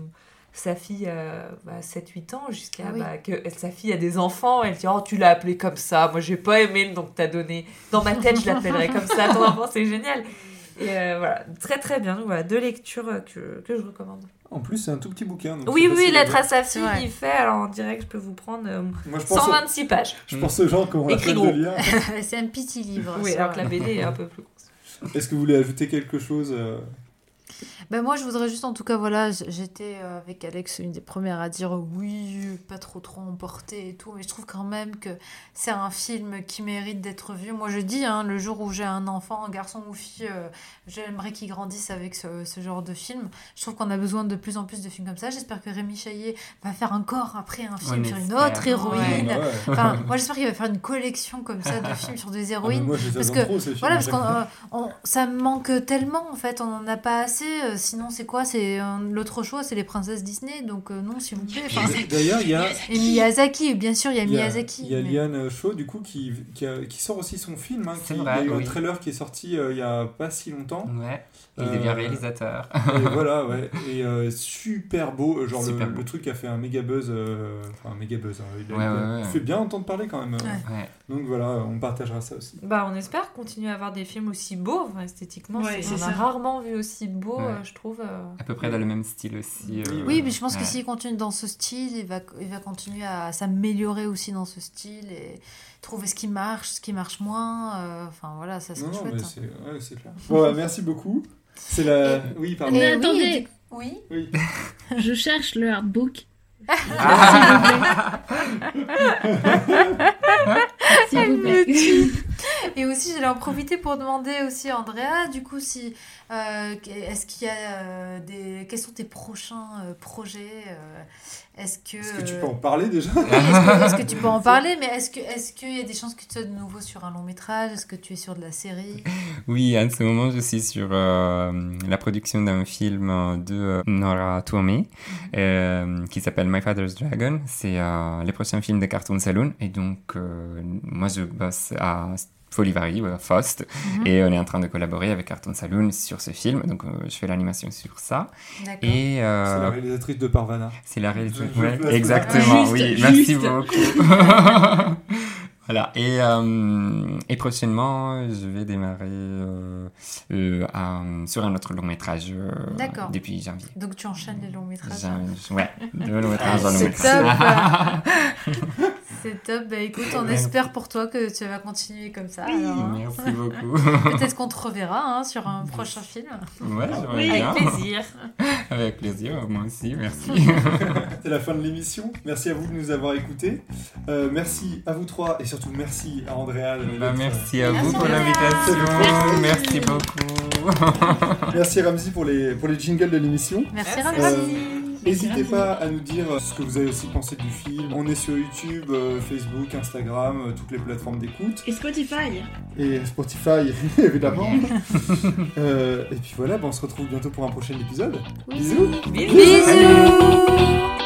sa fille a bah, 7-8 ans, jusqu'à Ah oui. bah, que elle- sa fille a des enfants. Elle dit Oh, tu l'as appelé comme ça. Moi, j'ai pas aimé le nom que t'as donné. Dans ma tête, je l'appellerais comme ça. Ton enfant, c'est génial. Et euh, voilà, très très bien. Donc, voilà, deux lectures euh, que, que je recommande. En plus, c'est un tout petit bouquin. donc Oui, oui, lettre à sa C'est fille, il fait. Alors en direct, je peux vous prendre euh, Moi, je pense, 126 pages. je pense aux gens qui ont la de lire. c'est un petit livre. Oui, ça, alors que la. BD est un peu plus grosse. Est-ce que vous voulez ajouter quelque chose euh, Ben moi, je voudrais juste, en tout cas, voilà, j'étais euh, avec Alex, une des premières à dire euh, oui, pas trop trop emporté et tout, mais je trouve quand même que c'est un film qui mérite d'être vu. Moi, je dis, hein, le jour où j'ai un enfant, un garçon ou fille, euh, j'aimerais qu'il grandisse avec ce, ce genre de film. Je trouve qu'on a besoin de plus en plus de films comme ça. J'espère que Rémi Chaillet va faire encore après un film sur une autre héroïne. ouais. Enfin, moi, j'espère qu'il va faire une collection comme ça de films sur des Ah, héroïnes. Moi, parce que- trop. Voilà, parce qu'on euh, ça me manque tellement en fait, on n'en a pas assez. Sinon, c'est quoi? C'est euh, l'autre choix, c'est les princesses Disney. Donc euh, non, s'il vous plaît. Enfin, D'ailleurs, il y a. et Miyazaki, bien sûr, il y a Miyazaki. il y a Liane Shaw du coup qui, qui, a- qui sort aussi son film. Hein, qui- vrai, il y a eu oui. un trailer qui est sorti euh, il y a pas si longtemps. Ouais. Il Euh, devient réalisateur. Et voilà, ouais. Et euh, super beau. Genre Super le, beau. le truc a fait un méga buzz. euh, Enfin, un méga buzz. hein. Il, a- Ouais, il a ouais, ouais. fait bien entendre parler quand même. euh. Ouais. Ouais. Donc voilà, on partagera ça aussi. Bah, on espère continuer à avoir des films aussi beaux, enfin, esthétiquement. Ouais, c'est- c'est on a rarement vu aussi beau, Ouais. euh, je trouve. euh. À peu près dans le même style aussi. euh, Oui, mais je pense que s'il continue dans ce style, il va, il va continuer à s'améliorer aussi dans ce style et trouver ce qui marche, ce qui marche moins. euh, Enfin voilà, ça non, chouette. mais hein. c'est ouais, c'est clair. Bon, bah, merci beaucoup. C'est la. Oui, pardon. Mais oui, attendez. Oui. Oui. Je cherche le artbook. S'il vous plaît. Elle me tue. Et aussi, j'allais en profiter pour demander aussi à Andrea, du coup, si euh, est-ce qu'il y a euh, des, quels sont tes prochains euh, projets euh, Est-ce que Est-ce que tu peux en parler déjà? Oui, est-ce que, est-ce que tu peux en parler? Mais est-ce que est-ce qu'il y a des chances que tu sois de nouveau sur un long métrage? Est-ce que tu es sur de la série? Oui, en ce moment, je suis sur euh, la production d'un film de Nora Tourmé euh, qui s'appelle My Father's Dragon. C'est euh, le prochain film de Cartoon Saloon. Et donc, euh, moi, je bosse à Folivari, Faust. Mhm. Et on est en train de collaborer avec Cartoon Saloon sur ce film. Donc, euh, je fais l'animation sur ça. D'accord. Et euh, C'est la réalisatrice de Parvana. c'est la je Ouais, exactement, Juste, oui. juste. Merci beaucoup. voilà. Et, euh, et prochainement, je vais démarrer euh, euh, un- sur un autre long métrage euh, D'accord. depuis janvier. Donc tu enchaînes les longs métrages. Jan- Ouais, deux longs métrages dans le C'est métrage. C'est top. Bah écoute, on espère pour toi que tu vas continuer comme ça. alors, hein. Merci beaucoup. Peut-être qu'on te reverra hein, sur un prochain film. Ouais, Oui, bien. avec plaisir. Avec plaisir, moi aussi, merci. C'est la fin de l'émission. Merci à vous de nous avoir écoutés. Euh, merci à vous trois et surtout merci à Andrea. de- Bah, merci à Merci, vous pour l'invitation. Merci beaucoup. Merci Ramzi pour les, pour les jingles de l'émission. Merci Euh, Ramzi. N'hésitez pas à nous dire ce que vous avez aussi pensé du film. On est sur YouTube, euh, Facebook, Instagram, euh, toutes les plateformes d'écoute. Et Spotify. Et Spotify, évidemment. Euh, et puis voilà, bah, on se retrouve bientôt pour un prochain épisode. Bisous Bisous. Bisous